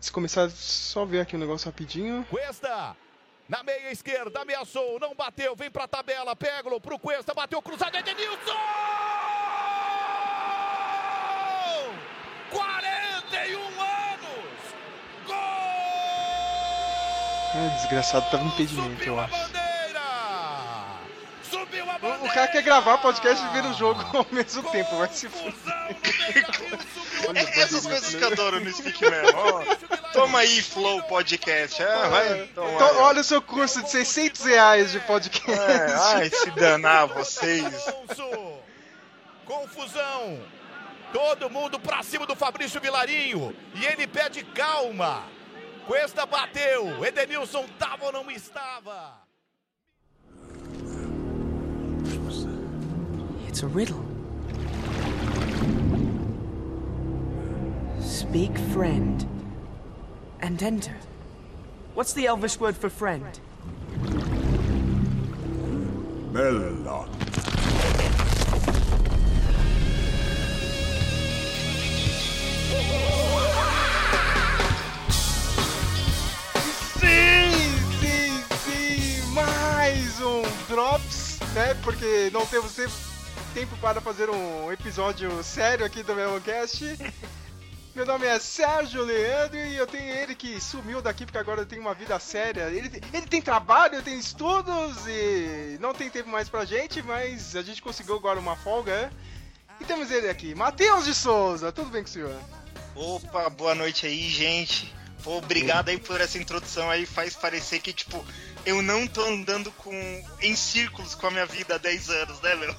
Se começar só ver aqui um negócio rapidinho. Cuesta, na meia esquerda, ameaçou, não bateu, vem pra tabela, Peglo pro Cuesta, bateu cruzado, Edenilson! 41 anos! Gol! É, desgraçado, tava impedimento, Subiu eu acho. bandeira! Subiu a O- bandeira! O cara quer gravar podcast e ver o jogo ao mesmo tempo, vai se fuder. Olha, É essas coisas que eu adoro no Speakman. Ó, toma aí, Flow Podcast. Ah, vai. Toma Então, aí. olha o seu curso de 600 reais de podcast. É, ai, se danar vocês. Confusão. Todo mundo pra cima do Fabrício Vilarinho. E ele pede calma. Cuesta bateu. Edenilson tava ou não estava? It's a riddle. Speak friend and enter. What's the Elvish word for friend? Melon. Sim, sim, sim, mais um Drops, né? Porque não temos tempo, tempo para fazer um episódio sério aqui do Melocast. Meu nome é Sérgio Leandro e eu tenho ele que sumiu daqui porque agora tem uma vida séria. Ele, ele tem trabalho, tem estudos e não tem tempo mais pra gente, mas a gente conseguiu agora uma folga, né? E temos ele aqui, Matheus de Souza. Tudo bem com o senhor? Opa, boa noite aí, gente. Obrigado aí por essa introdução aí. Faz parecer que, tipo, eu não tô andando com em círculos com a minha vida há 10 anos, né, meu?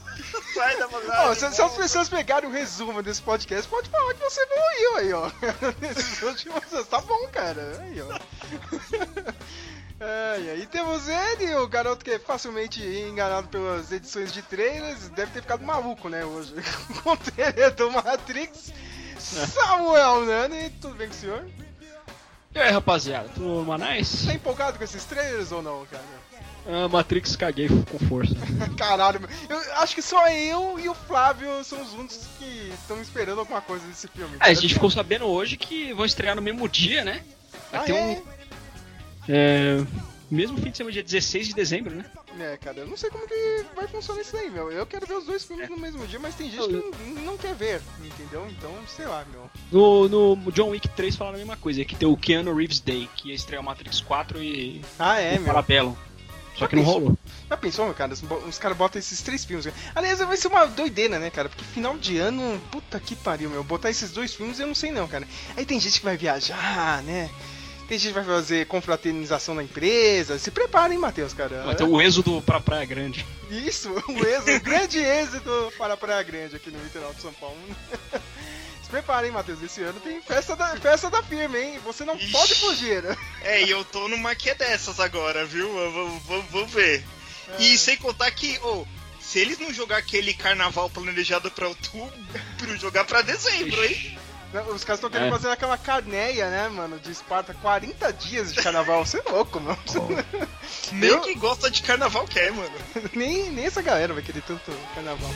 Sai da bagagem. se, se as pessoas pegarem o resumo desse podcast, pode falar que você evoluiu aí, ó. Nesses últimos anos. Tá bom, cara. Aí, ó. Ai, aí temos ele, o garoto que é facilmente enganado pelas edições de trailers, deve ter ficado maluco, né, hoje. Com o trailer do Matrix. Samuel Nani, tudo bem com o senhor? E aí, rapaziada, tudo manais? Tá empolgado com esses trailers ou não, cara? Ah, Matrix caguei com força. Caralho, meu. eu acho que só eu e o Flávio são os únicos que estão esperando alguma coisa desse filme. Ah, a gente ficou sabendo hoje que vão estrear no mesmo dia, né? Vai Ah, ter é? um. É. Mesmo fim de semana, dia 16 de dezembro, né? É, cara, eu não sei como que vai funcionar isso aí, meu. Eu quero ver os dois filmes no mesmo dia, mas tem gente que não, não quer ver, entendeu? Então, sei lá, meu. No, no John Wick 3 falaram a mesma coisa, que tem o Keanu Reeves Day, que ia estrear o Matrix 4 e. Ah, é, o meu. Parabellum. Só que não rolou. Já pensou, meu cara? Os, caras botam esses três filmes. cara. Aliás, vai ser uma doideira, né, cara? Porque final de ano, puta que pariu, meu. Botar esses dois filmes eu não sei não, cara. Aí tem gente que vai viajar, né? Tem gente que vai fazer confraternização na empresa. Se prepara, hein, Matheus, cara. Vai ter o êxodo pra Praia Grande. Isso, o êxito, o grande êxito para a Praia Grande aqui no litoral de São Paulo. Se prepara, hein, Matheus. Esse ano tem festa da, festa da firma, hein? Você não Ixi. pode fugir. É, e eu tô numa que é dessas agora, viu? Vamos- ver. E sem contar que, ô, se eles não jogar aquele carnaval planejado pra outubro, jogar pra dezembro, hein? Os caras estão querendo É. fazer aquela carneia, né, mano, de Esparta. 40 dias de carnaval. Você é louco, mano. Nem Eu- quem gosta de carnaval quer, mano. nem, nem essa galera vai querer tanto carnaval.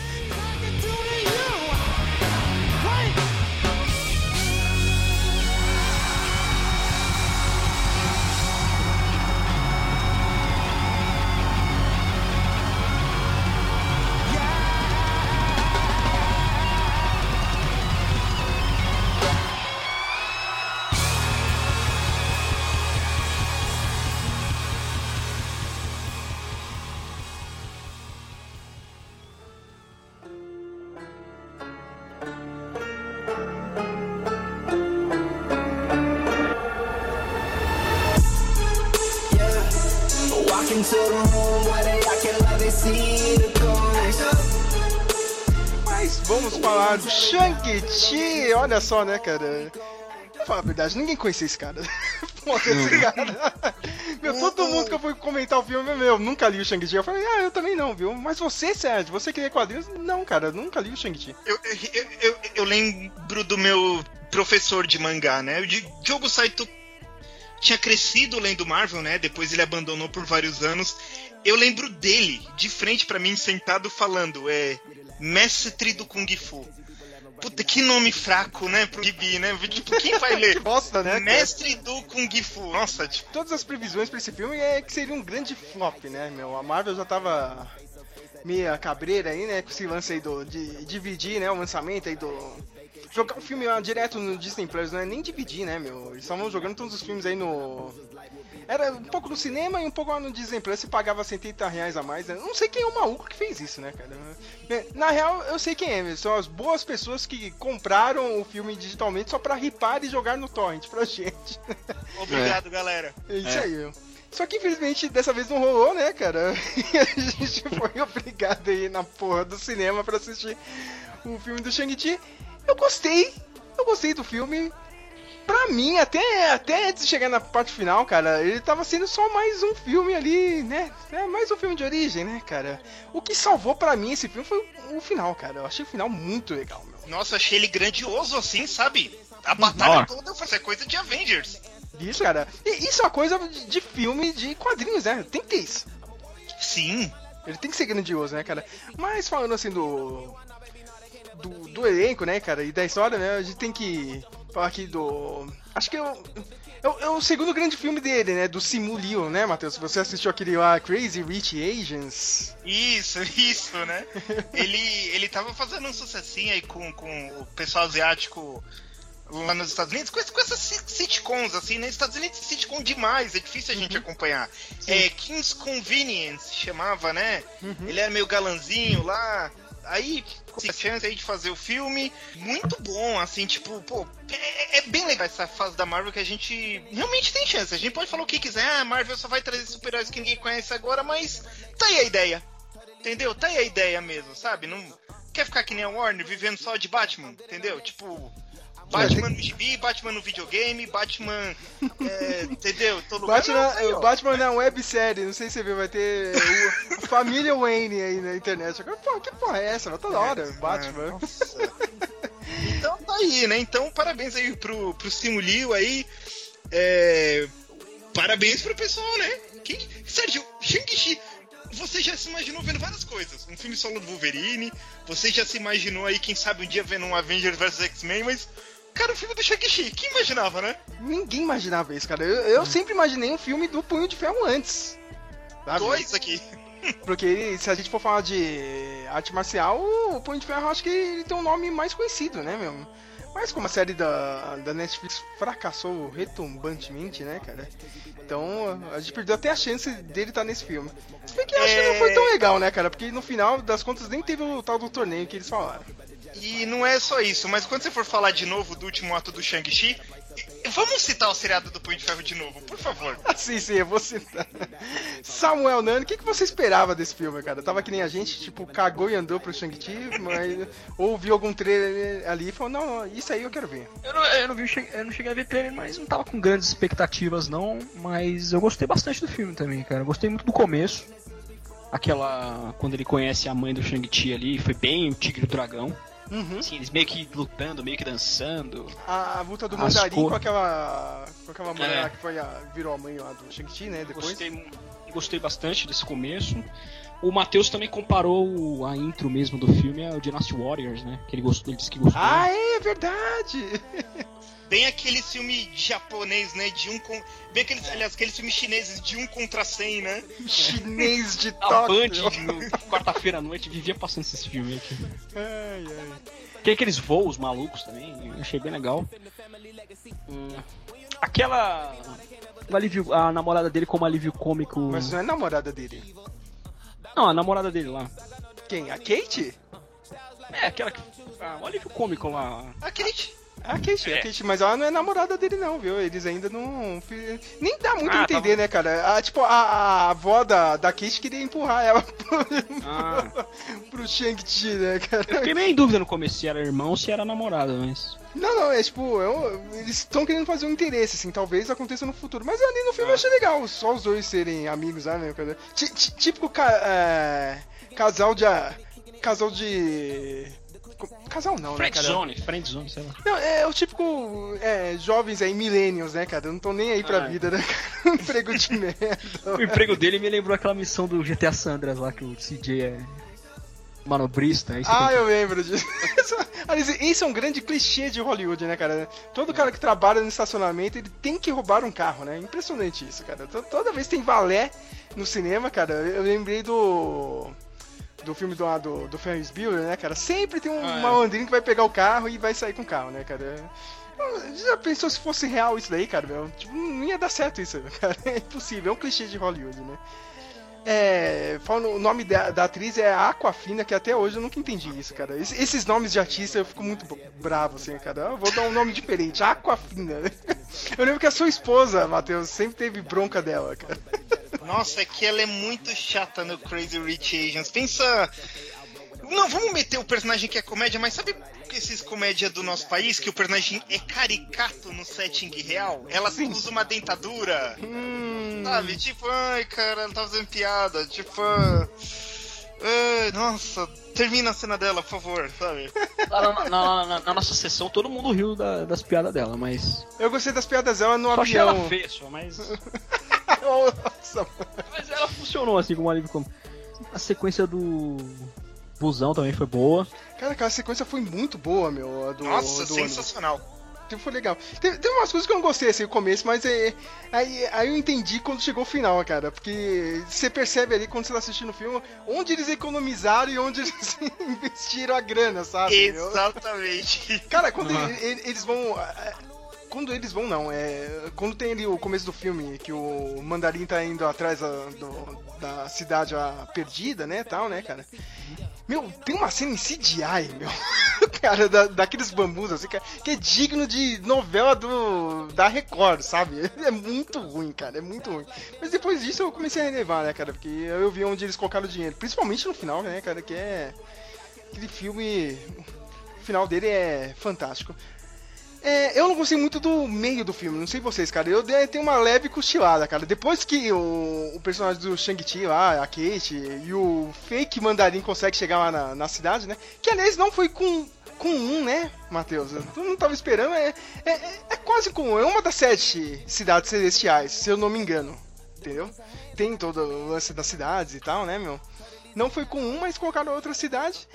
Olha só, né, cara? Vou falar a verdade, ninguém conhecia esse cara. Esse cara. Meu, todo mundo que eu fui comentar o filme, meu, nunca li o Shang-Chi. Eu falei, ah, eu também não, viu? Mas você, Sérgio, você que lê quadrinhos? Não, cara, nunca li o Shang-Chi. Eu, eu, eu, eu lembro do meu professor de mangá, né? O Di- Diogo Saito tinha crescido lendo Marvel, né? Depois ele abandonou por vários anos. Eu lembro dele, de frente pra mim, sentado, falando, é. Mestre do Kung Fu. Puta, que nome fraco, né, pro gibi, né? Tipo, quem vai ler? Bosta, né? cara? Mestre do Kung Fu. Nossa, tipo, Todas as previsões pra esse filme é que seria um grande flop, né, meu? A Marvel já tava meia cabreira aí, né, com esse lance aí do, de dividir, né, o lançamento aí do... Jogar o filme lá direto no Disney Plus, não é nem dividir, né, meu? Eles estavam jogando todos os filmes aí no... Era um pouco no cinema e um pouco lá no Plus, você pagava 70 reais a mais, né? Não sei quem é o maluco que fez isso, né, cara? É, Na real, eu sei quem é, são as boas pessoas que compraram o filme digitalmente só pra ripar e jogar no torrent pra gente. obrigado, galera. É isso aí, meu. Só que infelizmente dessa vez não rolou, né, cara? E a gente foi obrigado a ir na porra do cinema pra assistir o filme do Shang-Chi. Eu gostei, eu gostei do filme. Pra mim, até, até antes de chegar na parte final, cara, ele tava sendo só mais um filme ali, né? É mais um filme de origem, né, cara? O que salvou pra mim esse filme foi o final, cara. Eu achei o final muito legal, meu. Nossa, achei ele grandioso assim, sabe? A batalha Ó. toda foi coisa de Avengers. Isso, cara. E isso é uma coisa de, de filme de quadrinhos, né? Tem que ter isso. Sim. Ele tem que ser grandioso, né, cara? Mas falando assim do. Do, do elenco, né, cara? E da história, né? A gente tem que falar aqui do. Acho que é o. É o, é o segundo grande filme dele, né? Do Simu Liu, né, Matheus? Você assistiu aquele lá, Crazy Rich Asians? Isso, isso, né? ele, ele tava fazendo um sucessinho aí com, com o pessoal asiático lá nos Estados Unidos, com, com essas sit- sitcoms, assim, né? Estados Unidos é sitcom demais, é difícil a gente acompanhar. É, King's Convenience chamava, né? Ele era meio galanzinho lá. Aí, com a chance aí de fazer o filme, muito bom, assim, tipo, pô, é, é bem legal essa fase da Marvel que a gente realmente tem chance. A gente pode falar o que quiser, ah, a Marvel só vai trazer super-heróis que ninguém conhece agora, mas tá aí a ideia. Entendeu? Tá aí a ideia mesmo, sabe? Não quer ficar que nem a Warner vivendo só de Batman, entendeu? Tipo, Batman no gibi, Batman no videogame, Batman. é, entendeu? Todo lugar. Batman, Não, aí, ó. o Batman é uma websérie, não sei se você viu, vai ter o, família Wayne aí na internet. Agora, que porra é essa? Toda hora, Batman. Nossa. Então tá aí, né? Então parabéns aí pro, pro Simu Liu aí. É, Parabéns pro pessoal, né? Quem... Sérgio, Shang-Chi, você já se imaginou vendo várias coisas. Um filme solo do Wolverine, você já se imaginou aí, quem sabe, um dia vendo um Avengers vs X-Men, mas. Cara, o filme do Shang-Chi, quem imaginava, né? Ninguém imaginava isso, cara. Eu, eu sempre imaginei um filme do Punho de Ferro antes. sabe? Dois aqui. Porque se a gente for falar de arte marcial, o Punho de Ferro acho que ele tem um nome mais conhecido, né, meu? Mas como a série da, da Netflix fracassou retumbantemente, né, cara? Então a gente perdeu até a chance dele estar nesse filme. Se bem que eu acho que não foi tão legal, né, cara? Porque no final das contas nem teve o tal do torneio que eles falaram. E não é só isso, mas quando você for falar de novo do último ato do Shang-Chi, vamos citar o seriado do Punho de Ferro de novo, por favor. Ah, sim, sim, eu vou citar. Samuel Nani, o que, que você esperava desse filme, cara? Tava que nem a gente, tipo, cagou e andou pro Shang-Chi, mas ou viu algum trailer ali e falou, não, não, isso aí eu quero ver. Eu não, eu não vi, eu não cheguei a ver trailer, mas não tava com grandes expectativas não, mas eu gostei bastante do filme também, cara. Eu gostei muito do começo. Aquela. Quando ele conhece a mãe do Shang-Chi ali, foi bem o Tigre e o Dragão. Uhum. Assim, eles meio que lutando, meio que dançando. A, a luta do As Mandarim cor- com aquela. com aquela mulher É. lá que foi a, virou a mãe lá do Shang-Chi, né? Depois. Gostei, gostei bastante desse começo. O Matheus também comparou a intro mesmo do filme ao Dynasty Warriors, né? Que ele gostou, ele disse que gostou. Ah, é verdade! Bem aquele filme japonês, né? De um com. Bem aqueles, aliás, aqueles filmes chineses de um contra cem, né? Chinês de Tóquio. quarta-feira à noite, vivia passando esses filmes aqui. Ai, ai. Tem aqueles voos malucos também, eu achei bem legal. Hum, aquela. alívio- a namorada dele como alívio cômico. Mas não é namorada dele. Não, a namorada dele lá. Quem? A Kate? É, aquela que. Ah, o alívio cômico lá. A Kate, a É. Kate, mas ela não é namorada dele não, viu? Eles ainda não... Nem dá muito a Ah, entender, tá né, cara? A, tipo, a, a avó da, da Kate queria empurrar ela pro, Ah. pro Shang-Chi, né, cara? Eu fiquei meio em dúvida no começo se era irmão ou se era namorada, mas. Não, não, é tipo, é um- eles estão querendo fazer um interesse, assim, talvez aconteça no futuro. Mas ali no filme eu achei legal, só os dois serem amigos né? Típico ca- é, casal de. a- Casal de. Casal não, né, cara? Friendzone, friendzone, sei lá. Não, é o típico é, jovens aí, millennials, né, cara? Não estão nem aí pra Ah, é. vida, né, cara? Emprego de merda. O emprego dele me lembrou aquela missão do GTA Sandras lá que o CJ é. Manobrista, aí Ah, tem eu lembro disso. Esse é um grande clichê de Hollywood, né, cara? Todo cara que trabalha no estacionamento, ele tem que roubar um carro, né? Impressionante isso, cara. To- Toda vez tem valé no cinema, cara. Eu lembrei do. Do filme do, do, do Ferris Bueller, né, cara? Sempre tem um Ah, é. malandrinho que vai pegar o carro e vai sair com o carro, né, cara? Já pensou se fosse real isso daí, cara? Meu? Tipo, não ia dar certo isso, cara. É impossível, é um clichê de Hollywood, né? É, o nome da, da atriz é Aquafina, que até hoje eu nunca entendi isso, cara. Es- esses nomes de artista eu fico muito bravo, assim, cara. Eu vou dar um nome diferente, Aquafina. Eu lembro que a sua esposa, Matheus, sempre teve bronca dela, cara. Nossa, é que ela é muito chata no Crazy Rich Asians. Pensa. Não, vamos meter o personagem que é comédia, mas sabe esses comédia do nosso país que o personagem é caricato no setting real? Ela usa uma dentadura. Hum, Sabe? Tipo, ai, cara, ela tá fazendo piada. Tipo. ah, ai, nossa, termina a cena dela, por favor, sabe? Lá na, na- na- na nossa sessão todo mundo riu da- das piadas dela, mas. eu gostei das piadas dela no Só achei ela avião. feia só, mas. Nossa, Mas ela funcionou assim como alívio cômico. A sequência do. Busão também foi boa. cara, aquela sequência foi muito boa, meu. Do, Nossa, do sensacional. Tipo, foi legal. Teve, teve umas coisas que eu não gostei, assim, no começo, mas é, aí, aí eu entendi quando chegou o final, cara. Porque você percebe ali, quando você tá assistindo o filme, onde eles economizaram e onde eles investiram a grana, sabe? Exatamente. Cara, quando Uhum. ele- ele- eles vão. Quando eles vão, não. É, quando tem ali o começo do filme, que o mandarim tá indo atrás da, do- da cidade lá, perdida, né? Tal, né, cara? Meu, tem uma cena em CGI, meu. cara, da, daqueles bambus, assim, que é, que é digno de novela do, da Record, sabe? É muito ruim, cara, é muito ruim. Mas depois disso eu comecei a relevar, né, cara? Porque eu vi onde eles colocaram o dinheiro. Principalmente no final, né, cara? Que é. Aquele filme. O final dele é fantástico. É, eu não gostei muito do meio do filme, não sei vocês, cara. Eu tenho uma leve cochilada, cara. Depois que o, o personagem do Shang-Chi lá, a Kate, e o fake mandarim consegue chegar lá na, na cidade, né? Que aliás não foi com, com um, né, Matheus? Tu não tava esperando, é, é, é- é quase com um. É uma das sete cidades celestiais, se eu não me engano. Entendeu? Tem todo o lance das cidades e tal, né, meu? Não foi com um, mas colocaram outra cidade.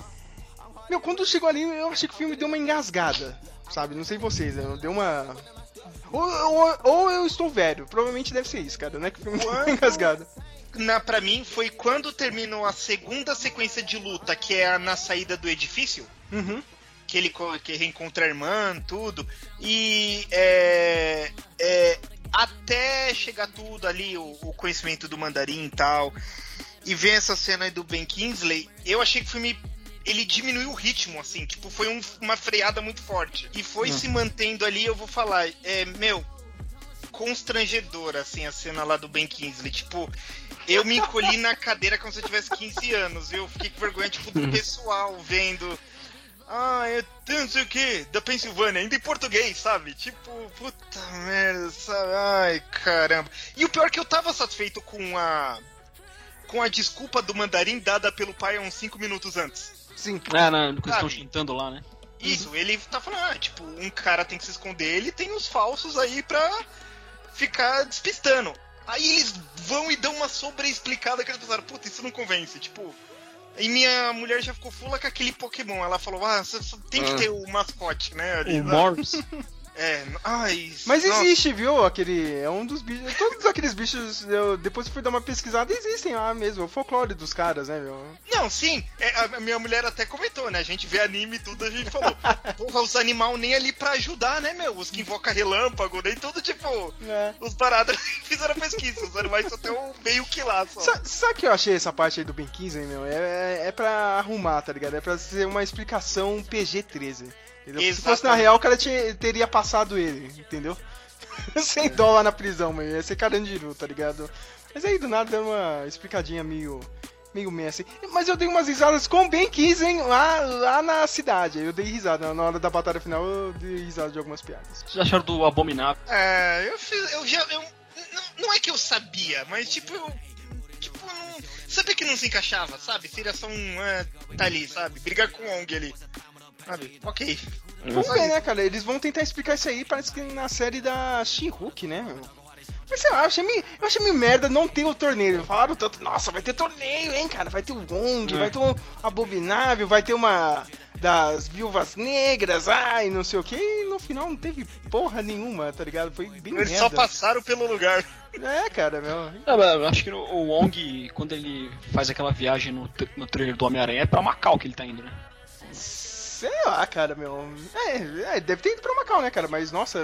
Meu, quando chegou ali, eu achei que o filme deu uma engasgada, sabe? Não sei vocês, né? deu uma. Ou, ou- ou eu estou velho, provavelmente deve ser isso, cara, né? Que filme Quando- engasgada. Na, pra mim, foi quando terminou a segunda sequência de luta, que é a na saída do edifício. Uhum. que ele que reencontra a irmã, tudo. E é, é, até chegar tudo ali, o, o conhecimento do mandarim e tal, e ver essa cena aí do Ben Kingsley, eu achei que o filme ele diminuiu o ritmo, assim, tipo, foi um- uma freada muito forte. E foi se mantendo ali, eu vou falar, é, meu, constrangedora, assim, a cena lá do Ben Kingsley, tipo. Eu me encolhi na cadeira como se eu tivesse 15 anos, viu? Eu fiquei com vergonha, tipo, do pessoal vendo. Ah, é não sei o que, da Pensilvânia, ainda em português, sabe? Tipo, puta merda, sabe? Ai, caramba. E o pior é que eu tava satisfeito com a. com a desculpa do mandarim dada pelo pai uns 5 minutos antes. Sim. É, no que eles estão jantando lá, né? Isso, ele tá falando, ah, tipo, um cara tem que se esconder, ele tem os falsos aí pra ficar despistando. Aí eles vão e dão uma sobreexplicada que eles pensaram, puta, isso não convence, tipo. E minha mulher já ficou fula com aquele Pokémon. Ela falou, ah, tem que Ah. ter o mascote, né? ali, O né? É, ai. Mas nossa. existe, viu? Aquele. É um dos bichos. Todos aqueles bichos, eu, depois que fui dar uma pesquisada, existem lá mesmo. É o folclore dos caras, né, meu? Não, sim, é, a minha mulher até comentou, né? A gente vê anime e tudo, a gente falou, porra, os animal nem ali pra ajudar, né, meu? Os que invocam relâmpago, nem tudo, tipo, É. os paradas fizeram pesquisa, os animais só tem um meio que lá só. Sa- Sabe que eu achei essa parte aí do Ben 15, meu? É, é, é pra arrumar, tá ligado? É pra ser uma explicação PG-13. Se fosse na real, o cara tinha- teria passado ele, entendeu? Sem dó lá na prisão, meu. Ia ser carandiru, tá ligado? Mas aí do nada deu uma explicadinha meio. meio meio assim. Mas eu dei umas risadas com o Ben 15, hein? Lá, lá na cidade. Aí Eu dei risada. Na hora da batalha final, eu dei risada de algumas piadas. Vocês acharam do Abominável? É, eu fiz, eu já, eu, não, não é que eu sabia, mas tipo, eu, tipo, não, sabia que não se encaixava, sabe? Seria só um, é, tá ali, sabe? Brigar com o Ong ali, sabe? Ok. Vamos ver, né, cara? Eles vão tentar explicar isso aí, parece que na série da She-Hulk, né? Mas sei lá, eu achei meio, eu achei meio merda não ter o torneio. Falaram tanto, nossa, vai ter torneio, hein, cara? Vai ter o Wong, É. vai ter um abominável, vai ter uma das viúvas negras, ai, não sei o que. E no final não teve porra nenhuma, tá ligado? Foi bem Eles merda. só passaram pelo lugar. É, cara, meu. Não, mas eu acho que o o Wong, quando ele faz aquela viagem no, no trailer do Homem-Aranha, é pra Macau que ele tá indo, né? Sei lá, cara, meu. É, é, deve ter ido pra Macau, né, cara? Mas, nossa.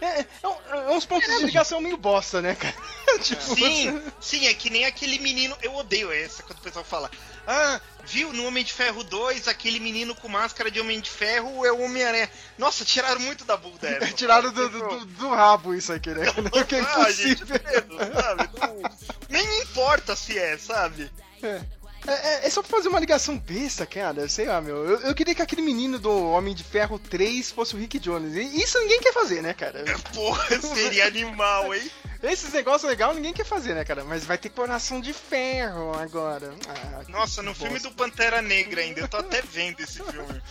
É, é, um- é uns pontos de ligação meio bosta, né, cara? tipo, Sim, sim, é que nem aquele menino. Eu odeio essa quando o pessoal fala. Ah, viu no Homem de Ferro 2, aquele menino com máscara de Homem de Ferro é o Homem-Aranha. Nossa, tiraram muito da bunda dessa. Tiraram do, do, do- rabo isso aqui, né? Porque é Ah, gente, impossível. medo, sabe? Não- nem importa se é, sabe? É. É, é- é só pra fazer uma ligação besta, cara. Sei lá, meu. Eu, eu queria que aquele menino do Homem de Ferro 3 fosse o Rick Jones. E isso ninguém quer fazer, né, cara? Porra, seria animal, hein? Esses negócios legais ninguém quer fazer, né, cara? Mas vai ter coração de ferro agora. Ah, Nossa, no filme do Pantera Negra ainda, eu tô até vendo esse filme.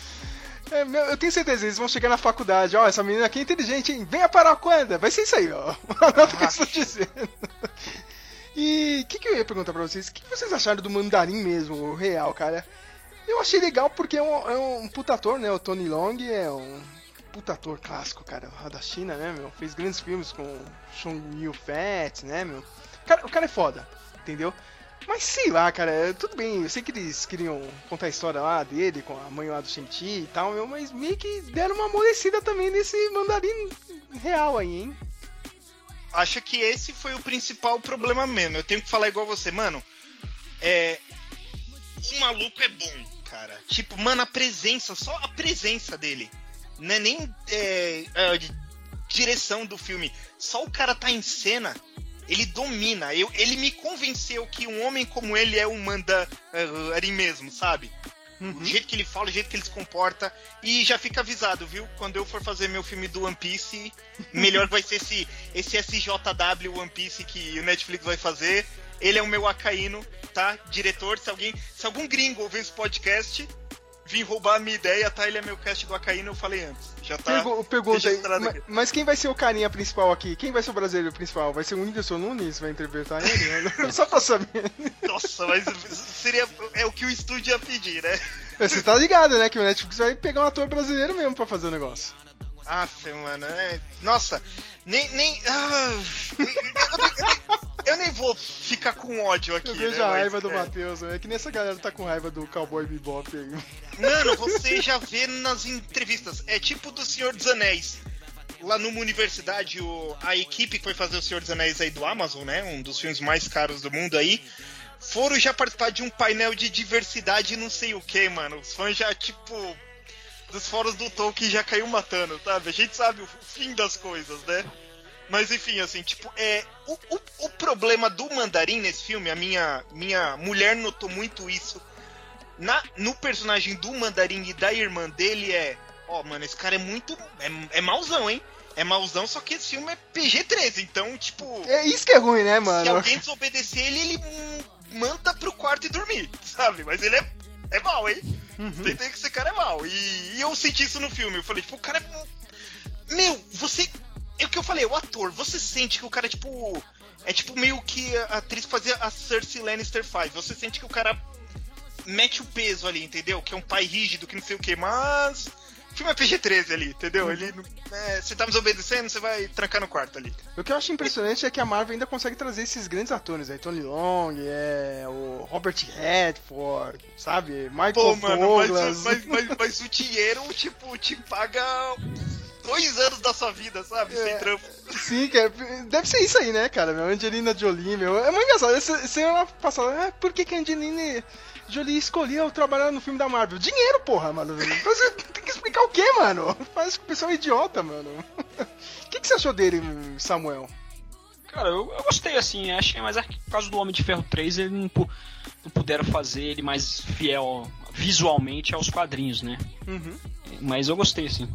É, meu, eu tenho certeza, eles vão chegar na faculdade, ó, essa menina aqui é inteligente, hein? Venha para Wakanda! Vai ser isso aí, ó. Anota o que eu estou dizendo. E o que, que eu ia perguntar pra vocês? O que, que vocês acharam do mandarim mesmo, o real, cara? Eu achei legal porque é um, é um puta ator, né? O Tony Long é um puta ator clássico, cara, da China, né, meu? Fez grandes filmes com Chong Yu Fat, né, meu? O cara, o cara é foda, entendeu? Mas sei lá, cara, tudo bem, eu sei que eles queriam contar a história lá dele, com a mãe lá do Shang-Chi e tal, meu, mas meio que deram uma amolecida também nesse mandarim real aí, hein? Acho que esse foi o principal problema mesmo. Eu tenho que falar igual você, mano. É. O maluco é bom, cara. Tipo, mano, a presença, só a presença dele. Não é nem é, é, direção do filme. Só o cara tá em cena, ele domina. Eu, ele me convenceu que um homem como ele é um mandarim mesmo, sabe? O jeito que ele fala, o jeito que ele se comporta. E já fica avisado, viu? Quando eu for fazer meu filme do One Piece, melhor vai ser esse, esse SJW One Piece que o Netflix vai fazer. Ele é o meu Acaíno, tá? Diretor, se alguém. Se algum gringo ouvir esse podcast, vir roubar a minha ideia, tá? Ele é meu cast do Acaíno, eu falei antes. Já tá. Pergu- pergunta aí, registrado ma- aqui. mas quem vai ser o carinha principal aqui? Quem vai ser o brasileiro principal? Vai ser o Whindersson Nunes? Vai interpretar ele? Só pra saber. Nossa, mas seria. É o que o estúdio ia pedir, né? Você tá ligado, né? Que o Netflix vai pegar um ator brasileiro mesmo pra fazer o negócio. Aff, mano, é... Nossa, nem. nem... Ah, eu nem vou ficar com ódio aqui. Eu vejo né, a mas, raiva do é. Matheus, é que nem essa galera tá com raiva do Cowboy Bebop aí. Mano, você já vê nas entrevistas. É tipo do Senhor dos Anéis. Lá numa universidade, o- a equipe que foi fazer o Senhor dos Anéis aí do Amazon, né? Um dos filmes mais caros do mundo aí. Foram já participar de um painel de diversidade e não sei o que, mano. Os fãs já, tipo. Dos fóruns do Tolkien já caiu matando, sabe? A gente sabe o fim das coisas, né? Mas enfim, assim, tipo, é. O, o, o problema do mandarim nesse filme, a minha, minha mulher notou muito isso na, no personagem do Mandarim e da irmã dele é. Ó, mano, esse cara é muito. É, é mauzão, hein? É mauzão, só que esse filme é PG-13, então, tipo. É isso que é ruim, né, Se mano? alguém desobedecer ele, ele hum, manda pro quarto e dormir, sabe? Mas ele é, é mal, hein? Uhum. Você que esse cara é mal. E, e eu senti isso no filme. Eu falei, tipo, o cara é. Meu, você. É o que eu falei, o ator, você sente que o cara é tipo. É tipo meio que a atriz que fazia a Cersei Lannister faz. Você sente que o cara mete o peso ali, entendeu? Que é um pai rígido, que não sei o que, mas. O filme é PG-13 ali, entendeu? Ele. É, você tá me desobedecendo, você vai trancar no quarto ali. O que eu acho impressionante é que a Marvel ainda consegue trazer esses grandes atores aí. Tony Long, é, o Robert Redford, sabe? Michael Pô, mano, mas, Douglas. mas, mas, mas o dinheiro, tipo, te paga dois anos da sua vida, sabe? Sem É. trampo. Sim, cara, deve ser isso aí, né, cara? Meu, Angelina Jolie, meu. É muito engraçado. Esse- Semana passada, ah, por que, que a Angelina Jolie escolheu trabalhar no filme da Marvel? Dinheiro, porra, mano. Você tem que explicar o quê, mano? Parece que o pessoal é idiota, mano. O que, que você achou dele, Samuel? Cara, eu, eu gostei, assim, acho que é a- por causa do Homem de Ferro 3, ele não, não puderam fazer ele mais fiel visualmente aos quadrinhos, né? Uhum. Mas eu gostei, assim.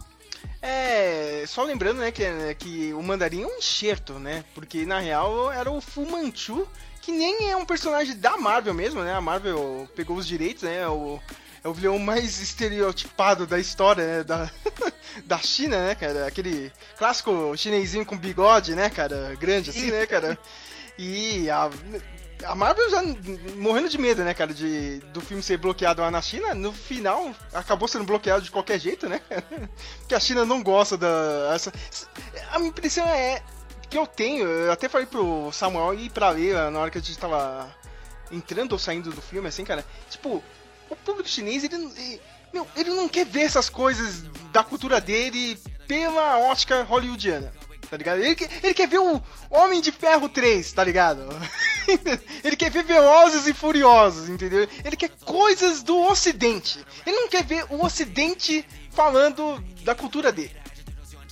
É, só lembrando, né, que, que o Mandarim é um enxerto, né? Porque na real era o Fu Manchu, que nem é um personagem da Marvel mesmo, né? A Marvel pegou os direitos, né? O, é o vilão mais estereotipado da história, né? Da, da China, né, cara? Aquele clássico chinesinho com bigode, né, cara? Grande assim, né, cara? E a, a Marvel já morrendo de medo, né, cara, de, do filme ser bloqueado lá na China, no final acabou sendo bloqueado de qualquer jeito, né? Porque a China não gosta da. Essa, a minha impressão é que eu tenho, eu até falei pro Samuel ir pra ler na hora que a gente tava entrando ou saindo do filme, assim, cara. Tipo, o público chinês, ele, ele, meu, ele não quer ver essas coisas da cultura dele pela ótica hollywoodiana. Tá ligado? Ele, ele quer ver o Homem de Ferro 3, tá ligado? ele quer ver Velozes e Furiosos, entendeu? Ele quer coisas do Ocidente. Ele não quer ver o Ocidente falando da cultura dele.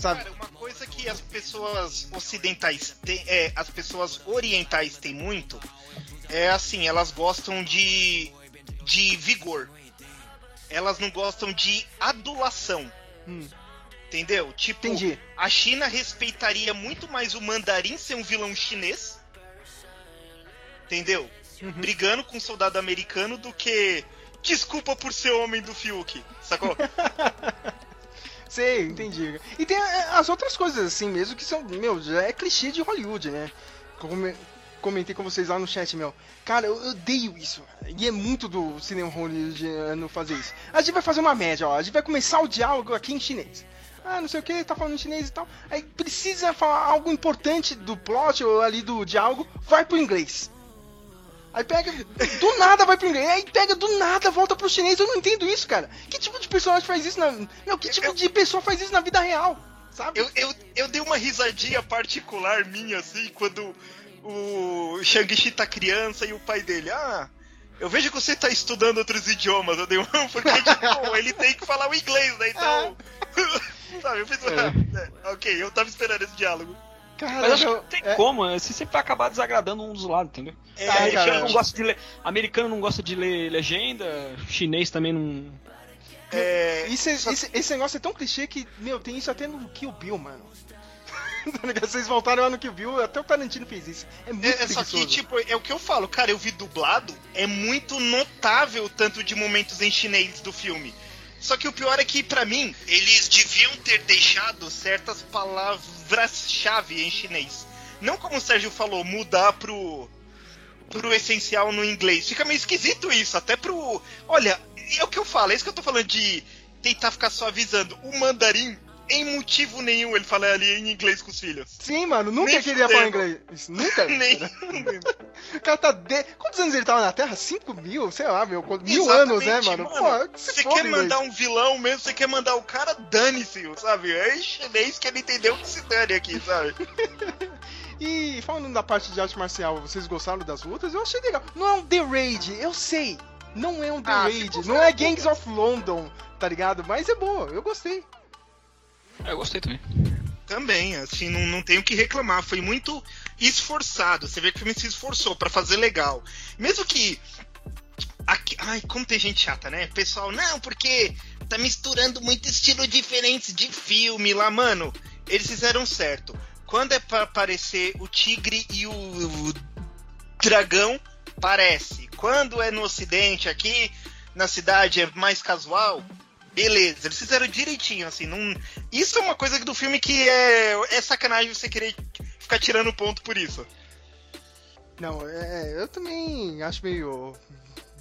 Sabe? Cara, uma coisa que as pessoas ocidentais têm, é, as pessoas orientais têm muito, é assim, elas gostam de, de vigor. Elas não gostam de adulação. Hum. Entendeu? Tipo, Entendi. a China respeitaria muito mais o mandarim ser um vilão chinês. Entendeu? Uhum. Brigando com um soldado americano do que. Desculpa por ser homem do Fiuk. Sacou? Sei, entendi. E tem é, as outras coisas assim mesmo que são, meu, já é clichê de Hollywood, né? Como comentei com vocês lá no chat, meu. Cara, eu odeio isso. E é muito do cinema hollywoodiano fazer isso. A gente vai fazer uma média, ó. A gente vai começar o diálogo aqui em chinês. Ah, não sei o que, tá falando chinês e tal. Aí precisa falar algo importante do plot ou ali do diálogo, vai pro inglês. Aí pega, do nada vai pro inglês, aí pega do nada, volta pro chinês. Eu não entendo isso, cara. Que tipo de personagem faz isso na. Meu, que tipo de pessoa faz isso na vida real? Sabe? Eu, eu, eu dei uma risadinha particular minha, assim, quando o Shang-Chi tá criança e o pai dele, ah, eu vejo que você tá estudando outros idiomas. Eu dei um, porque, tipo, ele tem que falar o inglês, né? Então. Sabe, eu fiz. É, ok, eu tava esperando esse diálogo. Cara, Mas acho que não tem é- como, você sempre vai acabar desagradando um dos lados, entendeu? É, americano, cara. não gosta de ler, americano não gosta de ler legenda, chinês também não. é, Isso é- esse, esse negócio é tão clichê que, meu, tem isso até no Kill Bill, mano. Tá? Vocês voltaram lá no Kill Bill, até o Tarantino fez isso. É muito É, é só que, tipo, é o que eu falo, cara, eu vi dublado, é muito notável o tanto de momentos em chinês do filme. Só que o pior é que, pra mim, eles deviam ter deixado certas palavras-chave em chinês. Não como o Sérgio falou, mudar pro, pro essencial no inglês. Fica meio esquisito isso, até pro. Olha, é o que eu falo, é isso que eu tô falando de tentar ficar só avisando. O mandarim, em motivo nenhum, ele fala ali em inglês com os filhos. Sim, mano, nunca Nem queria falar inglês. Nunca. Nem. O cara tá. De... Quantos anos ele tava na Terra? 5 mil? Sei lá, meu. Mil anos, né, mano? Pô, que se Você quer mandar um vilão mesmo, você quer mandar o cara, dane-se, sabe? É em chinês que ele entendeu que se dane aqui, sabe? E falando da parte de arte marcial, vocês gostaram das lutas? Eu achei legal. Não é um The Raid, eu sei. Não é um The Ah, Raid, não é Gangs of London, tá ligado? Mas é boa, eu gostei. Eu gostei também. Também, assim, não, não tenho o que reclamar. Foi muito esforçado. Você vê que o filme se esforçou pra fazer legal. Mesmo que. Aqui, ai, como tem gente chata, né? Pessoal, não, porque tá misturando muito estilo diferentes de filme lá, mano. Eles fizeram certo. Quando é pra aparecer o tigre e o, o dragão, parece. Quando é no ocidente, aqui na cidade é mais casual, beleza. Eles fizeram direitinho, assim. Não... Isso é uma coisa do filme que é, é sacanagem você querer ficar tirando ponto por isso. Não, é, eu também acho meio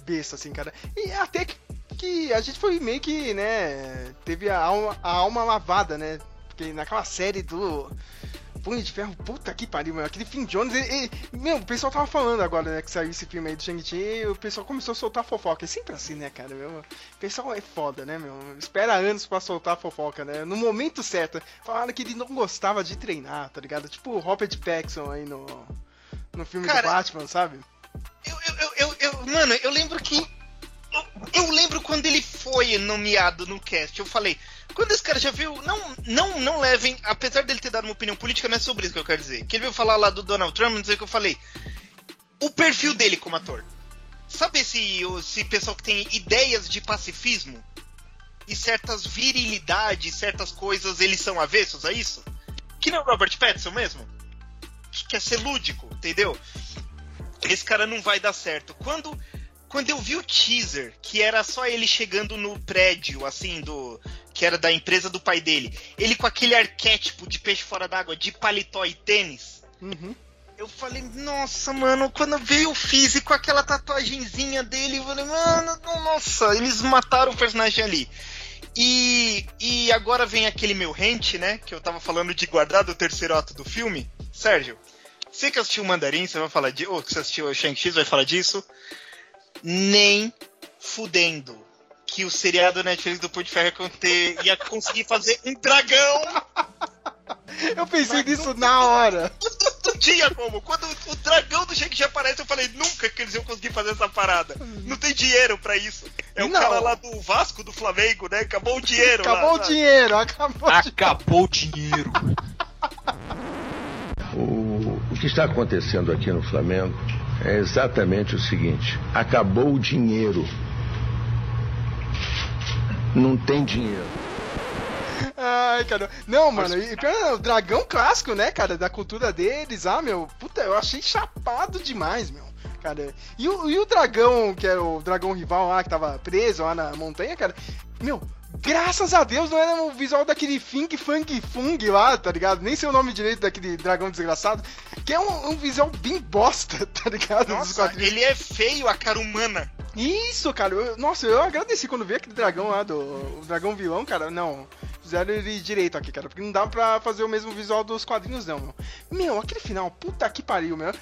besta, assim, cara. E até que, que a gente foi meio que, né, teve a alma, a alma lavada, né? Porque naquela série do Punho de Ferro, puta que pariu, meu. Aquele Finn Jones, ele, ele- meu, o pessoal tava falando agora, né, que saiu esse filme aí do Shang-Chi, e o pessoal começou a soltar fofoca. É sempre assim, né, cara, meu? O pessoal é foda, né, meu? Espera anos pra soltar fofoca, né? No momento certo. Falaram que ele não gostava de treinar, tá ligado? Tipo o Robert Pattinson aí no, no filme Cara, do Batman, sabe? Eu, eu, eu, eu, eu- mano, eu lembro que. Eu, eu lembro quando ele foi nomeado no cast. Eu falei, quando esse cara já viu. Não, não, não levem. Apesar dele ter dado uma opinião política, não é sobre isso que eu quero dizer. Que ele veio falar lá do Donald Trump, não sei o que eu falei. O perfil dele como ator. Sabe esse, esse pessoal que tem ideias de pacifismo? E certas virilidades, certas coisas, eles são avessos a isso? Que não é o Robert Pattinson mesmo? Que quer ser lúdico, entendeu? esse cara não vai dar certo. Quando quando eu vi o teaser, que era só ele chegando no prédio, assim, do. que era da empresa do pai dele, ele com aquele arquétipo de peixe fora d'água, de paletó e tênis. Uhum. Eu falei, nossa, mano, quando veio o físico, aquela tatuagenzinha dele, eu falei, mano, nossa, eles mataram o personagem ali. E, e agora vem aquele meu rente, né? Que eu tava falando de guardar do terceiro ato do filme. Sérgio, você que assistiu o Mandarim, você vai falar de. Ou que você assistiu o Shang-Chi, vai falar disso. Nem fudendo que o seriado Netflix do Punho de Ferro ia conter- ia conseguir fazer um dragão Eu pensei nisso na hora. Não tinha como. Quando o dragão do Shang-Chi aparece, eu falei, nunca que eles iam conseguir fazer essa parada. Não tem dinheiro pra isso. É o Não. cara lá do Vasco, do Flamengo, né? Acabou o dinheiro lá, Acabou o sabe? dinheiro, acabou o dinheiro. Acabou o dinheiro. O, o que está acontecendo aqui no Flamengo é exatamente o seguinte: acabou o dinheiro. Não tem dinheiro. Ai, cara. Não, mano, e pior, é, o dragão clássico, né, cara, da cultura deles, ah, meu, puta, eu achei chapado demais, meu. Cara, e o, e o dragão, que era o dragão rival lá, que tava preso lá na montanha, cara, meu, graças a Deus não era o visual daquele Fing Fang Fung lá, tá ligado? Nem sei o nome direito daquele dragão desgraçado, que é um, um visual bem bosta, tá ligado? Nossa, ele é feio, a cara humana. Isso, cara. eu- nossa, eu agradeci quando vi aquele dragão lá, do o dragão vilão, cara. Não, fizeram ele direito aqui, cara. Porque não dá pra fazer o mesmo visual dos quadrinhos, não, meu. Meu, aquele final, puta que pariu, meu.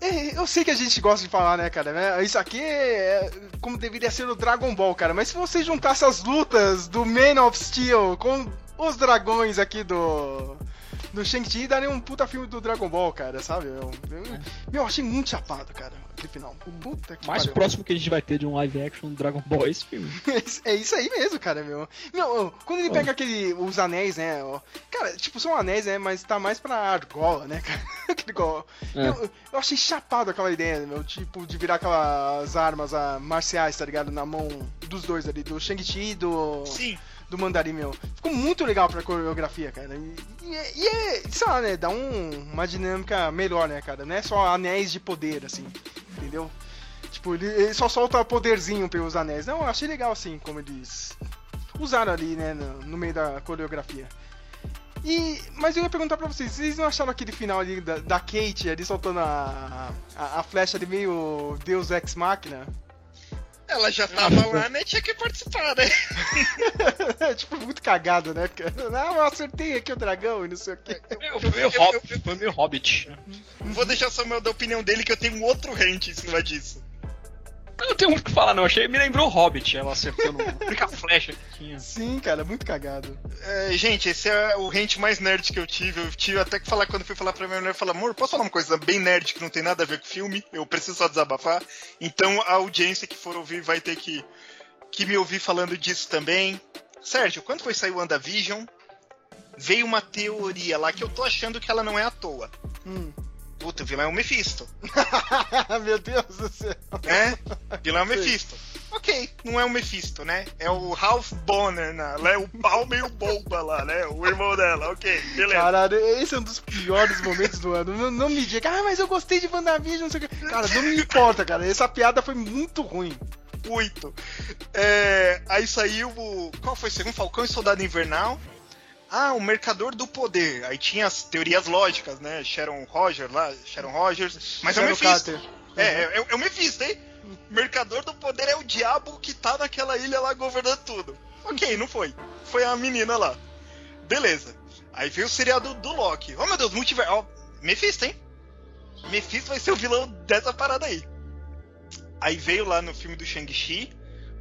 É, eu sei que a gente gosta de falar, né, cara? né? Isso aqui é como deveria ser o Dragon Ball, cara. Mas se você juntar essas lutas do Man of Steel com os dragões aqui do. Do Shang-Chi, daria um puta filme do Dragon Ball, cara, sabe? Eu, eu, eu achei muito chapado, cara, aquele final. Puta que Mais pariu. próximo que a gente vai ter de um live action do Dragon Ball é esse filme. É isso aí mesmo, cara, meu. Meu, ó, quando ele pega aquele. os anéis, né? ó, cara, tipo, são anéis, né? Mas tá mais pra argola, né, cara? Aquele go- É. eu, eu achei chapado aquela ideia, meu, tipo, de virar aquelas armas ah, marciais, tá ligado? Na mão dos dois ali, do Shang-Chi e do. Sim. Do Mandarim, meu. Ficou muito legal pra coreografia, cara. E, e, é- e é, sei lá, né? Dá um- uma dinâmica melhor, né, cara? Não é só anéis de poder, assim, entendeu? Tipo, ele, ele só solta poderzinho pelos anéis. Não, eu achei legal, assim, como eles usaram ali, né, no, no meio da coreografia. E, mas eu ia perguntar pra vocês, vocês não acharam aquele final ali da, da Kate ali soltando a, a, a flecha ali meio Deus Ex Machina? Ela já tava lá, né? Tinha que participar, né? tipo, muito cagado, né? Não, eu acertei aqui o dragão e não sei o quê. Foi meio, hobbit, foi meio hobbit. Vou deixar só meu da opinião dele, que eu tenho um outro rant em cima disso. Eu não tenho muito o que falar, não. Achei, me lembrou Hobbit, ela acertando a única flecha que tinha. Sim, cara, muito cagado. É, gente, esse é o rant mais nerd que eu tive. Eu tive até que falar quando fui falar pra minha mulher, falar, amor, posso falar uma coisa bem nerd que não tem nada a ver com o filme? Eu preciso só desabafar. Então a audiência que for ouvir vai ter que, que me ouvir falando disso também. Sérgio, quando foi sair o WandaVision, veio uma teoria lá que eu tô achando que ela não é à toa. Hum. Puta, o vilão é o Mephisto. Meu Deus do céu. né? Vilão é o Mephisto. Ok, não é o Mephisto, né? É o Ralph Bonner, né? É o pau meio bomba lá, né? O irmão dela, ok, beleza. Caralho, esse é um dos piores momentos do ano. Não, não me diga, ah, mas eu gostei de WandaVision, não sei o que. Cara, não me importa, cara. Essa piada foi muito ruim. Muito. É, aí saiu o. Qual foi o segundo? Falcão e Soldado Invernal. Ah, o Mercador do Poder. Aí tinha as teorias lógicas, né? Sharon Rogers lá, Sharon Rogers. Mas é o Sharon Mephisto. Carter. É, é, é, é o Mephisto, hein? Mercador do Poder é o diabo que tá naquela ilha lá governando tudo. Ok, não foi. Foi a menina lá. Beleza. Aí veio o seriado do Loki. Oh meu Deus, multiverso. Ó, Mephisto, hein? Mephisto vai ser o vilão dessa parada aí. Aí veio lá no filme do Shang-Chi.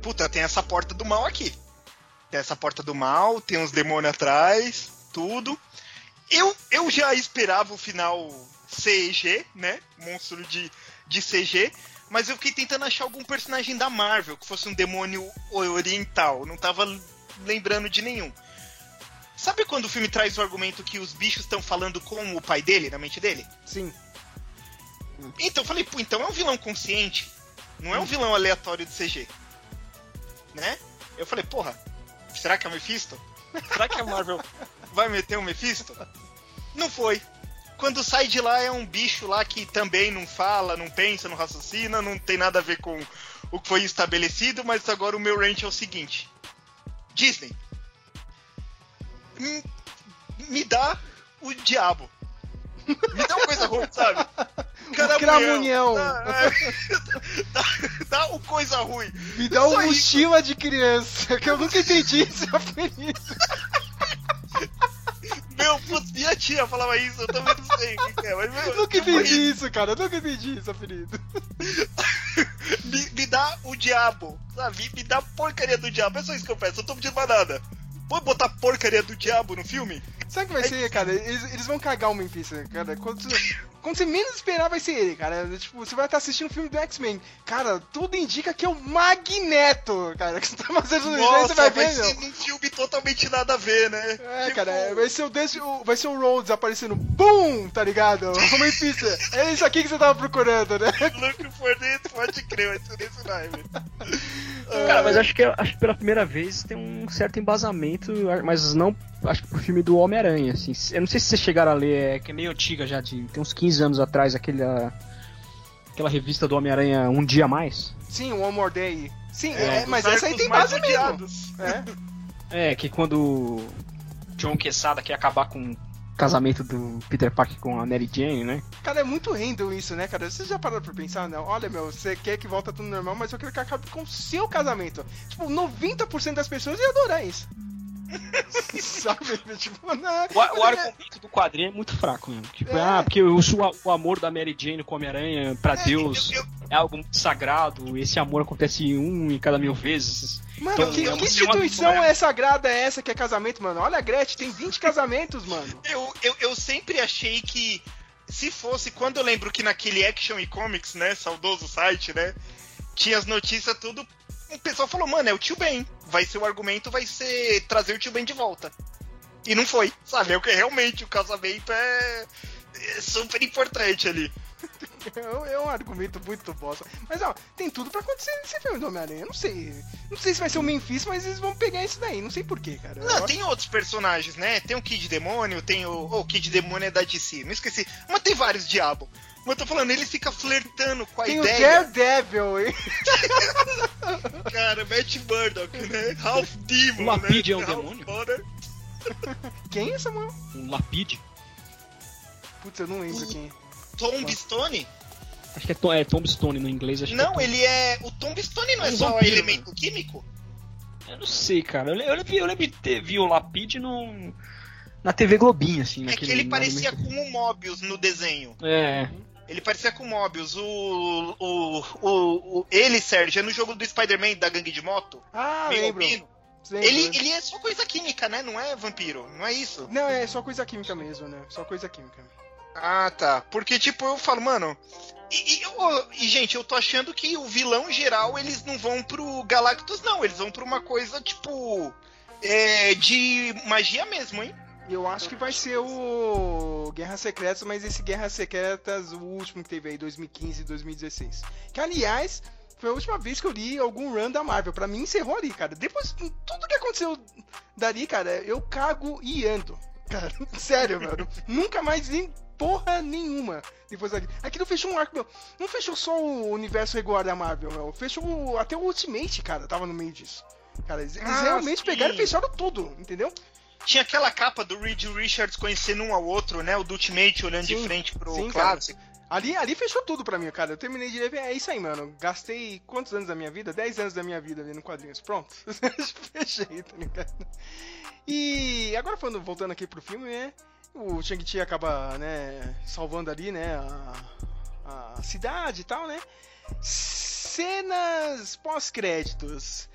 Puta, tem essa porta do mal aqui. Tem essa porta do mal, tem uns demônios atrás, tudo. Eu, eu já esperava o final CG, né? Monstro de, de CG. Mas eu fiquei tentando achar algum personagem da Marvel que fosse um demônio oriental. Não tava lembrando de nenhum. Sabe quando o filme traz o argumento que os bichos estão falando com o pai dele, na mente dele? Sim. Então eu falei, pô, então é um vilão consciente. Não é um vilão aleatório de CG. Né? Eu falei, porra, será que é o Mephisto? Será que a Marvel vai meter o Mephisto? Não foi. quando sai de lá é um bicho lá que também não fala, não pensa, não raciocina, não tem nada a ver com o que foi estabelecido, mas agora o meu range é o seguinte. Disney. hum, Me dá o diabo. Me dá uma coisa ruim, sabe? Cramunhão. Dá, é, dá, dá o coisa ruim. Me dá uma Só isso. mochila de criança, que eu nunca entendi esse apelido. Meu, putz, minha tia falava isso, eu também não sei o que é, mas meu, Eu nunca entendi isso. isso, cara. Eu nunca entendi esse apelido. me, me dá o diabo, sabe? Me dá a porcaria do diabo, é só isso que eu peço, eu tô pedindo mais nada. Pode botar porcaria do diabo no filme? Sabe o que vai ser, cara? Eles, eles vão cagar o Memphis, cara. Quando, quando você menos esperar, vai ser ele, cara. Tipo, você vai estar assistindo o filme do X-Men. Cara, tudo indica que é o Magneto, cara. Que você tá fazendo no jeito, você vai ver, ser meu. num filme totalmente nada a ver, né? É, Tipo, cara, vai ser o, o- vai ser o Rhodes aparecendo, BUM! Tá ligado? O Memphis, é isso aqui que você tava procurando, né? Look for it, pode crer, vai ser nesse naipe. Cara, mas acho que, acho que pela primeira vez tem um certo embasamento, mas não acho que pro filme do Homem-Aranha, assim. Eu não sei se vocês chegaram a ler, é, que é meio antiga já, de, tem uns 15 anos atrás, aquela, aquela revista do Homem-Aranha Um Dia Mais. Sim, o One More Day. Sim, É, é, mas essa aí tem mais base mesmo. É. É, que quando John Quesada quer acabar com o casamento do Peter Parker com a Mary Jane, né? Cara, é muito random isso, né, cara? Vocês já pararam pra pensar, não? Olha, meu, você quer que volta tudo normal, mas eu quero que acabe com o seu casamento. Tipo, 90% das pessoas iam adorar isso. Sabe? Tipo, não. O, o argumento do quadrinho é muito fraco mesmo. Tipo, É. ah, porque o, o, o amor da Mary Jane com o Homem-Aranha pra É, Deus eu- eu- é algo muito sagrado, esse amor acontece em um em cada mil vezes. Mano, Então, que, é que instituição é uma- é sagrada é essa que é casamento, mano? Olha a Gretchen, tem 20 casamentos, mano. Eu, eu, eu sempre achei que se fosse, quando eu lembro que naquele Action e Comics, né, saudoso site, né, tinha as notícias tudo, o pessoal falou, mano, é o tio Ben, vai ser o argumento, vai ser trazer o tio Ben de volta. E não foi, sabe? É o que realmente o casamento é, é super importante ali. É, é um argumento muito bosta. Mas, ó, tem tudo pra acontecer nesse filme do Homem-Aranha. Eu não sei. Não sei se vai ser o Memphis, mas eles vão pegar isso daí. Não sei porquê, cara. Eu Não, acho- tem outros personagens, né? Tem o Kid Demônio, tem o. O Kid Demônio é da DC, não esqueci. Mas tem vários diabos. Mas eu tô falando, ele fica flertando com a Tem o ideia. Daredevil, hein? Cara, Matt Murdock, né? Half Demon, O Lapide né? é um Half demônio? Mother. Quem é essa mão? Um lapide. Putz, eu não lembro quem. é. Tombstone? Acho que é, Tom- é Tombstone no inglês. Acho Não, que é ele é. O Tombstone não é Um só vampiro, elemento químico? Tom- Eu não sei, cara. Eu, eu, lembro, eu lembro de ter visto o lapide no... na TV Globinho, assim. É que naquele- ele no parecia com o Mobius no desenho. É, Ele parecia com o Mobius. O. O. O. o ele, Sérgio, é no jogo do Spider-Man da gangue de moto. Ah, lembro. Ele, ele é só coisa química, né? Não é vampiro. Não é isso? Não, é só coisa química mesmo, né? Só coisa química. Ah, tá. Porque, tipo, eu falo, mano. E, e, eu- e, gente, eu tô achando que o vilão geral eles não vão pro Galactus, não. Eles vão pra uma coisa, tipo. É, de magia mesmo, hein? Eu acho que vai ser o Guerra Secretas, mas esse Guerra Secretas, o último que teve aí, 2015 e 2016. Que, aliás, foi a última vez que eu li algum run da Marvel. Pra mim, encerrou ali, cara. Depois, tudo que aconteceu dali, cara, eu cago e ando. Cara, sério, mano. Nunca mais li porra nenhuma depois dali. Aquilo fechou um arco, meu. Não fechou só o universo regular da Marvel, meu. Fechou até o Ultimate, cara, tava no meio disso. Cara, eles, eles Ah, realmente sim. pegaram e fecharam tudo, entendeu? Tinha aquela capa do Reed Richards conhecendo um ao outro, né? O do Ultimate olhando de Sim, frente pro sim, cara. clássico. Ali, ali fechou tudo pra mim, cara. Eu terminei de ler, é isso aí, mano. Gastei quantos anos da minha vida? 10 anos da minha vida lendo quadrinhos. Pronto. Fechei, tá ligado? E agora falando, voltando aqui pro filme, né? O Shang-Chi acaba, né, salvando ali, né, a, a cidade e tal, né? Cenas pós-créditos.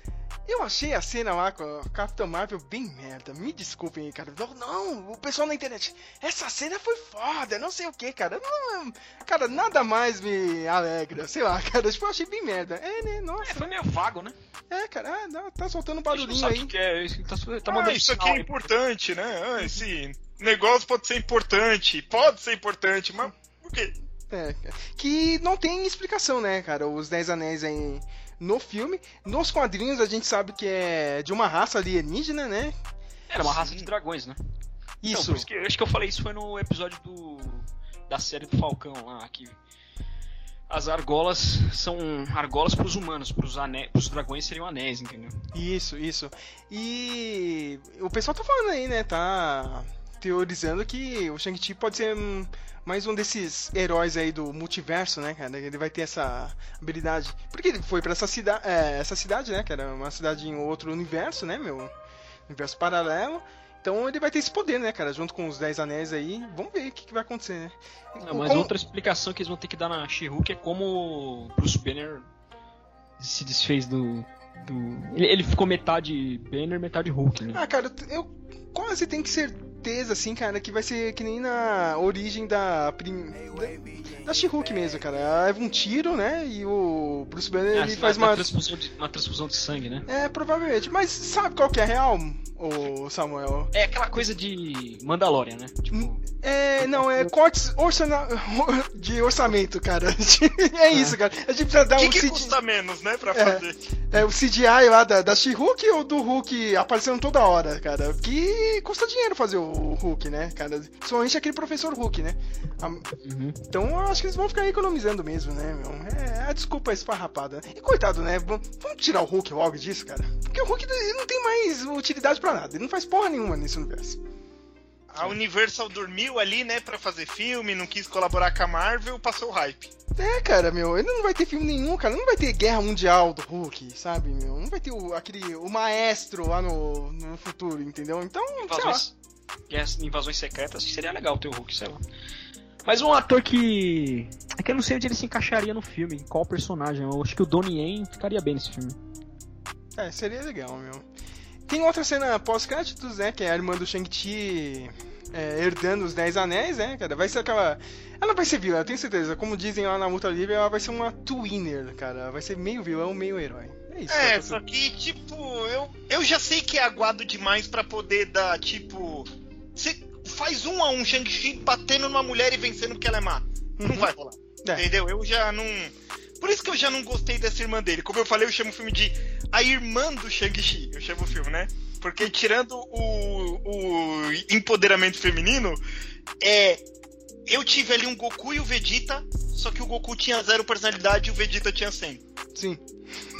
Eu achei a cena lá com a Capitã Marvel bem merda. Me desculpem aí, cara. Não, não, o pessoal na internet. Essa cena foi foda, não sei o que, cara. Não, cara, nada mais me alegra. Sei lá, cara. Tipo, eu achei bem merda. É, né? Nossa. É, foi meio vago, né? É, cara. Ah, não, tá soltando não barulhinho o aí. que é. isso que Tá, tá Ah, isso aqui é importante, né? Ah, esse negócio pode ser importante. Pode ser importante, mas por quê? É, cara. que não tem explicação, né, cara? Os Dez Anéis aí no filme. Nos quadrinhos a gente sabe que é de uma raça alienígena, né? Era uma raça de dragões, né? Então, Isso. por isso que, eu acho que eu falei isso foi no episódio do da série do Falcão lá, que as argolas são argolas pros humanos, pros, ane... pros dragões seriam anéis, entendeu? Isso, isso. E o pessoal tá falando aí, né? Tá teorizando que o Shang-Chi pode ser hum, mais um desses heróis aí do multiverso, né, cara? Ele vai ter essa habilidade. Porque ele foi pra essa, cida é, essa cidade, né? Que era uma cidade em outro universo, né, meu? Universo paralelo. Então ele vai ter esse poder, né, cara? Junto com os Dez Anéis aí. Vamos ver o que, que vai acontecer, né? Não, mas Como- outra explicação que eles vão ter que dar na She-Hulk é como Bruce Banner se desfez do. do... Ele, ele ficou metade Banner, metade Hulk, né? Ah, cara, eu quase tenho que certeza, assim, cara, que vai ser que nem na origem da. Prim... da, da She-Hulk mesmo, cara. Ela leva um tiro, né? E o Bruce Banner Ah, ele faz uma uma. transfusão, de, uma transfusão de sangue, né? É, provavelmente. Mas sabe qual que é a real, ô Samuel? É aquela coisa de Mandalorian, né? Tipo, É, não, é cortes orçana... de orçamento, cara. É isso, cara. A gente precisa dar O que, um que CGI, custa menos, né, pra É. fazer? é, o CGI lá da, da She-Hulk ou do Hulk aparecendo toda hora, cara? Que custa dinheiro fazer o Hulk, né, cara? Principalmente aquele professor Hulk, né? A- uhum. Então eu acho que eles vão ficar economizando mesmo, né, meu? É, a desculpa é esfarrapada. E coitado, né? Vamos vamos tirar o Hulk logo disso, cara. Porque o Hulk não tem mais utilidade pra nada. Ele não faz porra nenhuma nesse universo. A Universal dormiu ali, né, pra fazer filme, não quis colaborar com a Marvel, passou o hype. É, cara, meu, ele não vai ter filme nenhum, cara. Não vai ter guerra mundial do Hulk, sabe, meu? Não vai ter o, aquele, o maestro lá no, no futuro, entendeu? Então, sei lá. Guerras- invasões secretas, seria legal ter o Hulk, sei lá. Mas um ator que. É que eu não sei onde ele se encaixaria no filme, qual personagem. Eu acho que o Donnie Yen ficaria bem nesse filme. É, seria legal, meu. Tem outra cena pós-créditos, né? Que é a irmã do Shang-Chi é, herdando os Dez Anéis, né, cara? Vai ser aquela. Ela vai ser vilã, eu tenho certeza. Como dizem lá na Luta Livre, ela vai ser uma twinner, cara. Ela vai ser meio vilão, meio herói. É isso, É, só que, tipo, eu, eu já sei que é aguado demais pra poder dar, tipo. Você faz um a um Shang-Chi batendo numa mulher e vencendo porque ela é má. Não Uhum. vai rolar. É. Entendeu? Eu já não. Por isso que eu já não gostei dessa irmã dele. Como eu falei, eu chamo o filme de A Irmã do Shang-Chi. Eu chamo o filme, né? Porque tirando o, o empoderamento feminino, é. Eu tive ali um Goku e o Vegeta, só que o Goku tinha zero personalidade e o Vegeta tinha 100. Sim.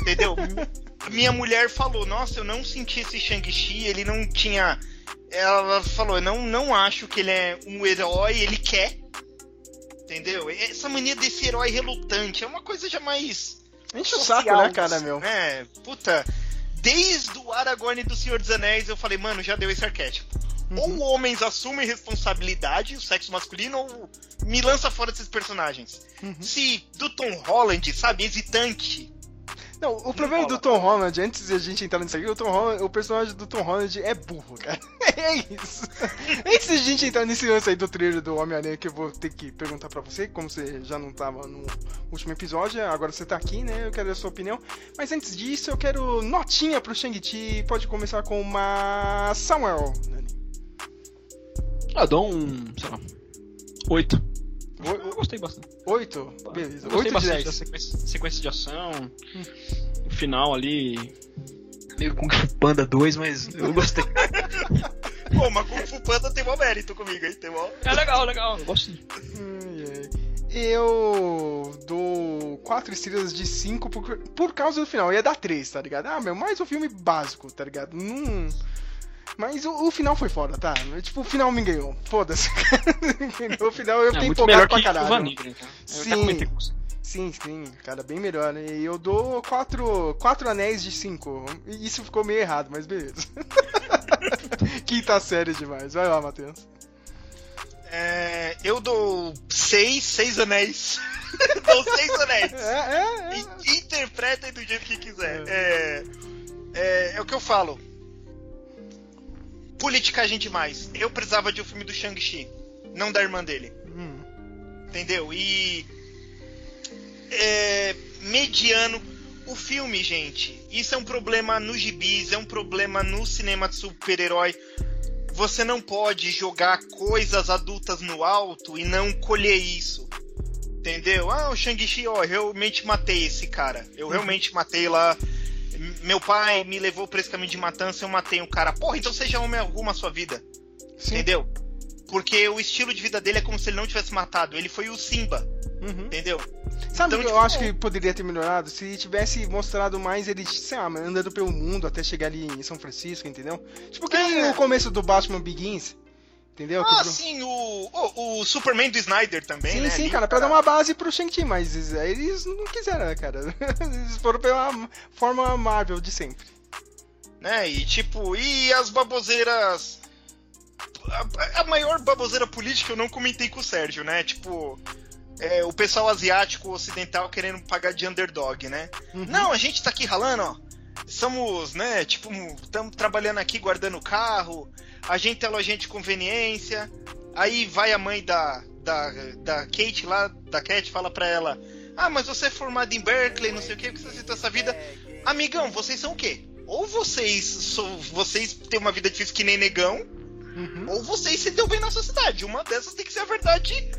Entendeu? Minha mulher falou, nossa, eu não senti esse Shang-Chi, ele não tinha. Ela falou, eu não, não acho que ele é um herói, ele quer. Entendeu? Essa mania desse herói relutante é uma coisa já mais. Enche o saco, né, cara, meu? É, puta. Desde o Aragorn do Senhor dos Anéis, eu falei, mano, já deu esse arquétipo. Uhum. Ou homens assumem responsabilidade, o sexo masculino, ou me lança fora desses personagens. Uhum. Se do Tom Holland, sabe, hesitante, Não, o problema do Tom Holland, antes de a gente entrar nisso aqui, o, Tom Holland, o personagem do Tom Holland é burro, cara. É isso. Antes de a gente entrar nesse lance aí do trailer do Homem-Aranha, que eu vou ter que perguntar pra você, como você já não tava no último episódio, agora você tá aqui, né? Eu quero a sua opinião. Mas antes disso, eu quero notinha pro Shang-Chi. Pode começar com uma Samuel. Nani. Ah, Eu dou um. sei lá. 8. Oi- Eu gostei bastante. Oito? Beleza. Eu gostei Oito de bastante da sequência, sequência de ação. O final ali. Meio Kung Fu Panda 2, mas eu gostei. Pô, mas Kung Fu Panda tem mó mérito comigo, hein? Tem mó... é legal, legal. Eu ai. Eu dou 4 estrelas de 5 por, por causa do final. Ia dar 3, tá ligado? Ah, meu, mais um filme básico, tá ligado? Não. Mas o, o final foi foda, tá? Tipo, o final me ganhou. Foda-se. O final eu É fiquei muito empolgado pra que caralho. Negra, então. Eu Sim. Sim, sim, cara, bem melhor. né? E eu dou 4 quatro anéis de 5. Isso ficou meio errado, mas beleza. Quinta série demais. Vai lá, Matheus. É, eu dou seis, seis anéis. dou seis anéis. É, é, é. I- Interpretem do jeito que quiser. É, é, é o que eu falo. Politicagem demais. Eu precisava de um filme do Shang-Chi, não da irmã dele. Hum. Entendeu? E. É, mediano. O filme, gente, isso é um problema no gibis, é um problema no cinema de super-herói. Você não pode jogar coisas adultas no alto e não colher isso. Entendeu? Ah, o Shang-Chi, ó, eu realmente matei esse cara. Eu realmente matei lá. Meu pai me levou pra esse caminho de matança, eu matei um cara. Porra, então seja homem alguma a sua vida. Sim. Entendeu? Porque o estilo de vida dele é como se ele não tivesse matado. Ele foi o Simba, Uhum. entendeu? Sabe Então, que eu tipo, acho que poderia ter melhorado? Se tivesse mostrado mais ele, sei lá, andando pelo mundo até chegar ali em São Francisco, entendeu? Tipo que É. o começo do Batman Begins, entendeu? Ah, sim, o, o, o Superman do Snyder também, Sim, né? sim, ali, cara, pra dar uma base pro Shang-Chi, mas eles não quiseram, né, cara? Eles foram pela forma Marvel de sempre. né? E tipo, e as baboseiras. A, a maior baboseira política eu não comentei com o Sérgio, né? Tipo, é, o pessoal asiático ocidental querendo pagar de underdog, né? Uhum. Não, a gente tá aqui ralando, ó. Somos, né, tipo, estamos trabalhando aqui guardando o carro, a gente é lojinha de conveniência. Aí vai a mãe da, da, da Kate lá, da Cat, fala pra ela: Ah, mas você é formado em Berkeley, não sei o que, que você aceitou essa vida. Amigão, vocês são o quê? Ou vocês, sou, vocês têm uma vida difícil que nem negão, Uhum. ou vocês se deu bem na sociedade. Uma dessas tem que ser a verdade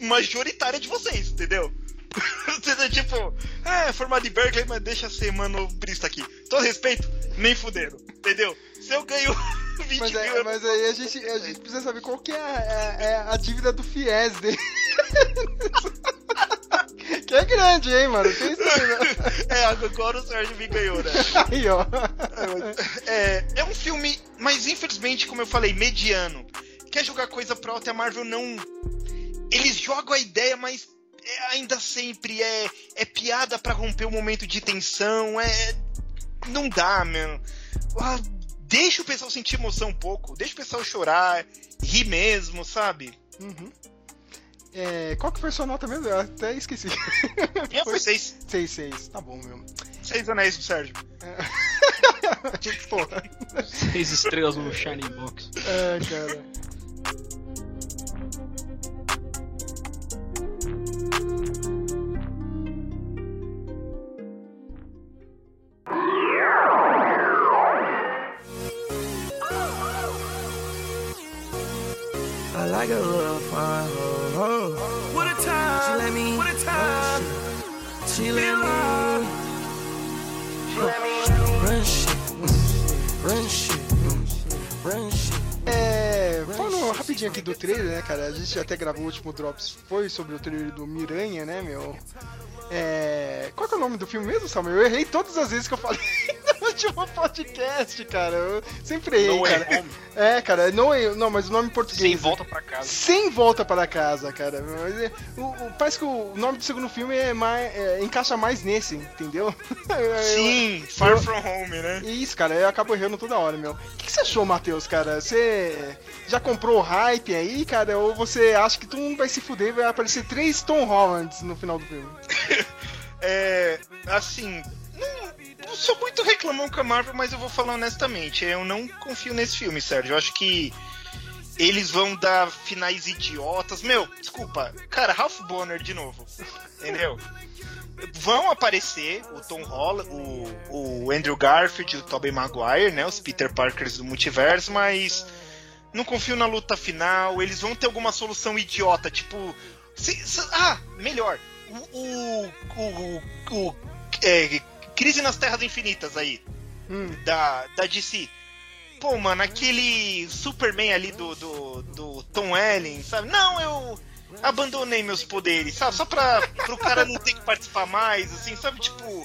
majoritária de vocês, entendeu? Tipo, é, formado em Berkeley, mas deixa ser manobrista aqui. Todo respeito, nem fuderam, entendeu? Se eu ganho 20 Mas, é, mas aí a gente, a gente precisa saber qual que é a, é- é a dívida do FIES dele. que é grande, hein, mano? Tem isso aí, né? É, agora o Sérgio me ganhou, né? Aí, ó. É, é um filme, mas infelizmente, como eu falei, mediano. Quer jogar coisa alto e a Marvel não. Eles jogam a ideia, mas é ainda sempre é, é piada pra romper o momento de tensão. É. Não dá, meu. Ah, Deixa o pessoal sentir emoção um pouco, deixa o pessoal chorar, rir mesmo, sabe? Uhum. É, qual que foi sua nota mesmo? Eu até esqueci. Minha foi seis, 6, 6. Tá bom, meu. seis anéis do Sérgio. Porra. Seis estrelas no Shining Box. É, cara. I like a little fine hoe. ho. What a time. She let me. What a time. She let me. Run rapidinho aqui do trailer, né, cara? A gente até gravou o último Drops, foi sobre o trailer do Miranha, né, meu? É, qual é o nome do filme mesmo, Samuel? Eu errei todas as vezes que eu falei no último podcast, cara. Eu sempre errei, No cara. Home. É, cara, não, é- não, mas o nome em português. Sem volta pra casa. Sem volta para casa, cara. Mas é- o- o- parece que o nome do segundo filme é mais, é, encaixa mais nesse, entendeu? Eu- Sim, Far eu- From Home, né? isso, cara, eu acabo errando toda hora, meu. O que, que você achou, Matheus, cara? Você já comprou o hype aí, cara? Ou você acha que todo mundo vai se fuder e vai aparecer três Tom Hollands no final do filme? É. Assim. Não, eu sou muito reclamão com a Marvel, mas eu vou falar honestamente. Eu não confio nesse filme, Sérgio. Eu acho que eles vão dar finais idiotas. Meu, desculpa. Cara, Ralph Bonner de novo. Entendeu? Vão aparecer o Tom Holland, o, o Andrew Garfield, o Tobey Maguire, né? Os Peter Parkers do multiverso, mas não confio na luta final. Eles vão ter alguma solução idiota, tipo. se- se- ah, melhor. O. o, o, o- é, Crise nas Terras Infinitas aí, Hum, da, da DC. Pô, mano, aquele Superman ali do, do, do Tom Welling, sabe? Não, eu abandonei meus poderes, sabe? Só pra pro cara não ter que participar mais, assim, sabe? Tipo.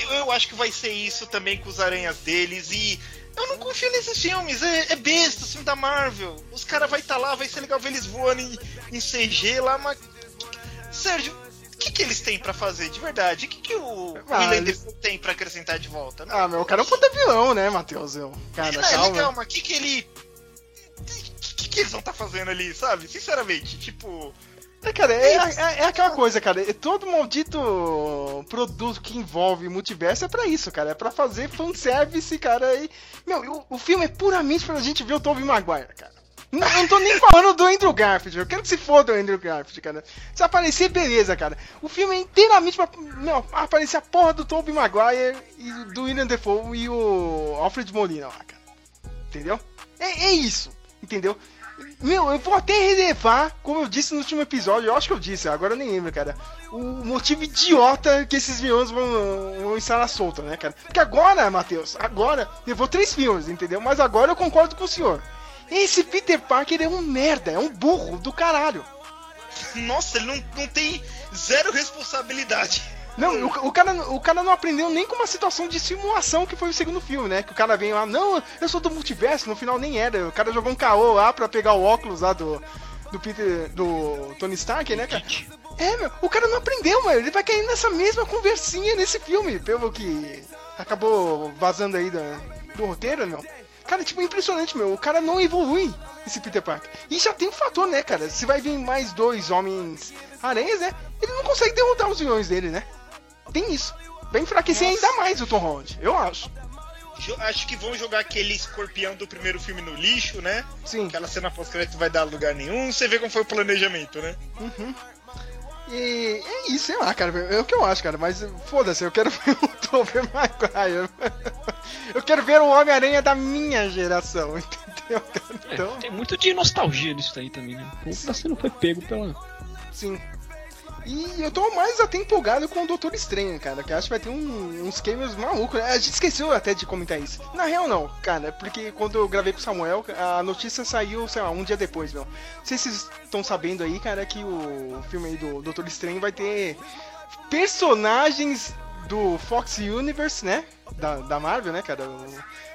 Eu, eu acho que vai ser isso também com os aranhas deles e. Eu não confio nesses filmes, é, é besta, o filme da Marvel. Os caras vai estar lá, vai ser legal ver eles voando em, em CG lá, mas. Sérgio, o que, que eles têm pra fazer de verdade? O que, que o Ah, Willem eles- tem pra acrescentar de volta? Ah, meu, o cara é um puta vilão, né, Matheus? Eu- Cara, Não, calma. legal, mas o que, que ele. O que, que eles vão estar fazendo ali, sabe? Sinceramente, tipo. É, cara, é, é- é aquela coisa, cara. é Todo maldito produto que envolve multiverso é pra isso, cara. É pra fazer fanservice, cara. E, meu, o, o filme é puramente pra gente ver o Tobey Maguire, cara. Não, eu não tô nem falando do Andrew Garfield. Eu quero que se foda o Andrew Garfield, cara. Se aparecer, beleza, cara. O filme é inteiramente pra meu, aparecer a porra do Tobey Maguire e do William Defoe e o Alfred Molina lá, cara. Entendeu? É, é isso, entendeu? Meu, eu vou até relevar, como eu disse no último episódio, eu acho que eu disse, agora eu nem lembro, cara. O motivo idiota que esses vilões vão, vão estar na solta, né, cara? Porque agora, Matheus, agora, levou três filmes, entendeu? Mas agora eu concordo com o senhor. Esse Peter Parker é um merda, é um burro do caralho. Nossa, ele não, não tem zero responsabilidade. Não, o, o cara, o cara não aprendeu nem com uma situação de simulação que foi o segundo filme, né? Que o cara vem lá, não, eu sou do multiverso, no final nem era. O cara jogou um caô lá pra pegar o óculos lá do, do Peter, do Tony Stark, né, cara? É, meu, o cara não aprendeu, mano. Ele vai cair nessa mesma conversinha nesse filme, pelo que acabou vazando aí da, do roteiro, meu. Cara, tipo, impressionante, meu. O cara não evolui, esse Peter Parker. E já tem um fator, né, cara? Se vai vir mais dois homens aranhas, né? Ele não consegue derrotar os vilões dele, né? Tem isso. Vai enfraquecer Nossa. ainda mais o Tom Holland, eu acho. Jo- Acho que vão jogar aquele escorpião do primeiro filme no lixo, né? Sim. Aquela cena pós-crédito vai dar lugar nenhum. Você vê como foi o planejamento, né? E é isso, sei lá, cara. É o que eu acho, cara. Mas foda-se, eu quero ver o Tobey Maguire. Eu quero ver o Homem-Aranha da minha geração, entendeu? cara? É, Então, tem muito de nostalgia nisso daí também, né? O povo tá sendo foi pego pela. sim. E eu tô mais até empolgado com o Doutor Estranho, cara, que acho que vai ter um- uns cameos malucos. A gente esqueceu até de comentar isso. Na real, não, cara, porque quando eu gravei com o Samuel, a notícia saiu, sei lá, um dia depois, meu. Não sei se vocês estão sabendo aí, cara, que o filme aí do Doutor Estranho vai ter personagens do Fox Universe, né? Da, da Marvel, né, cara?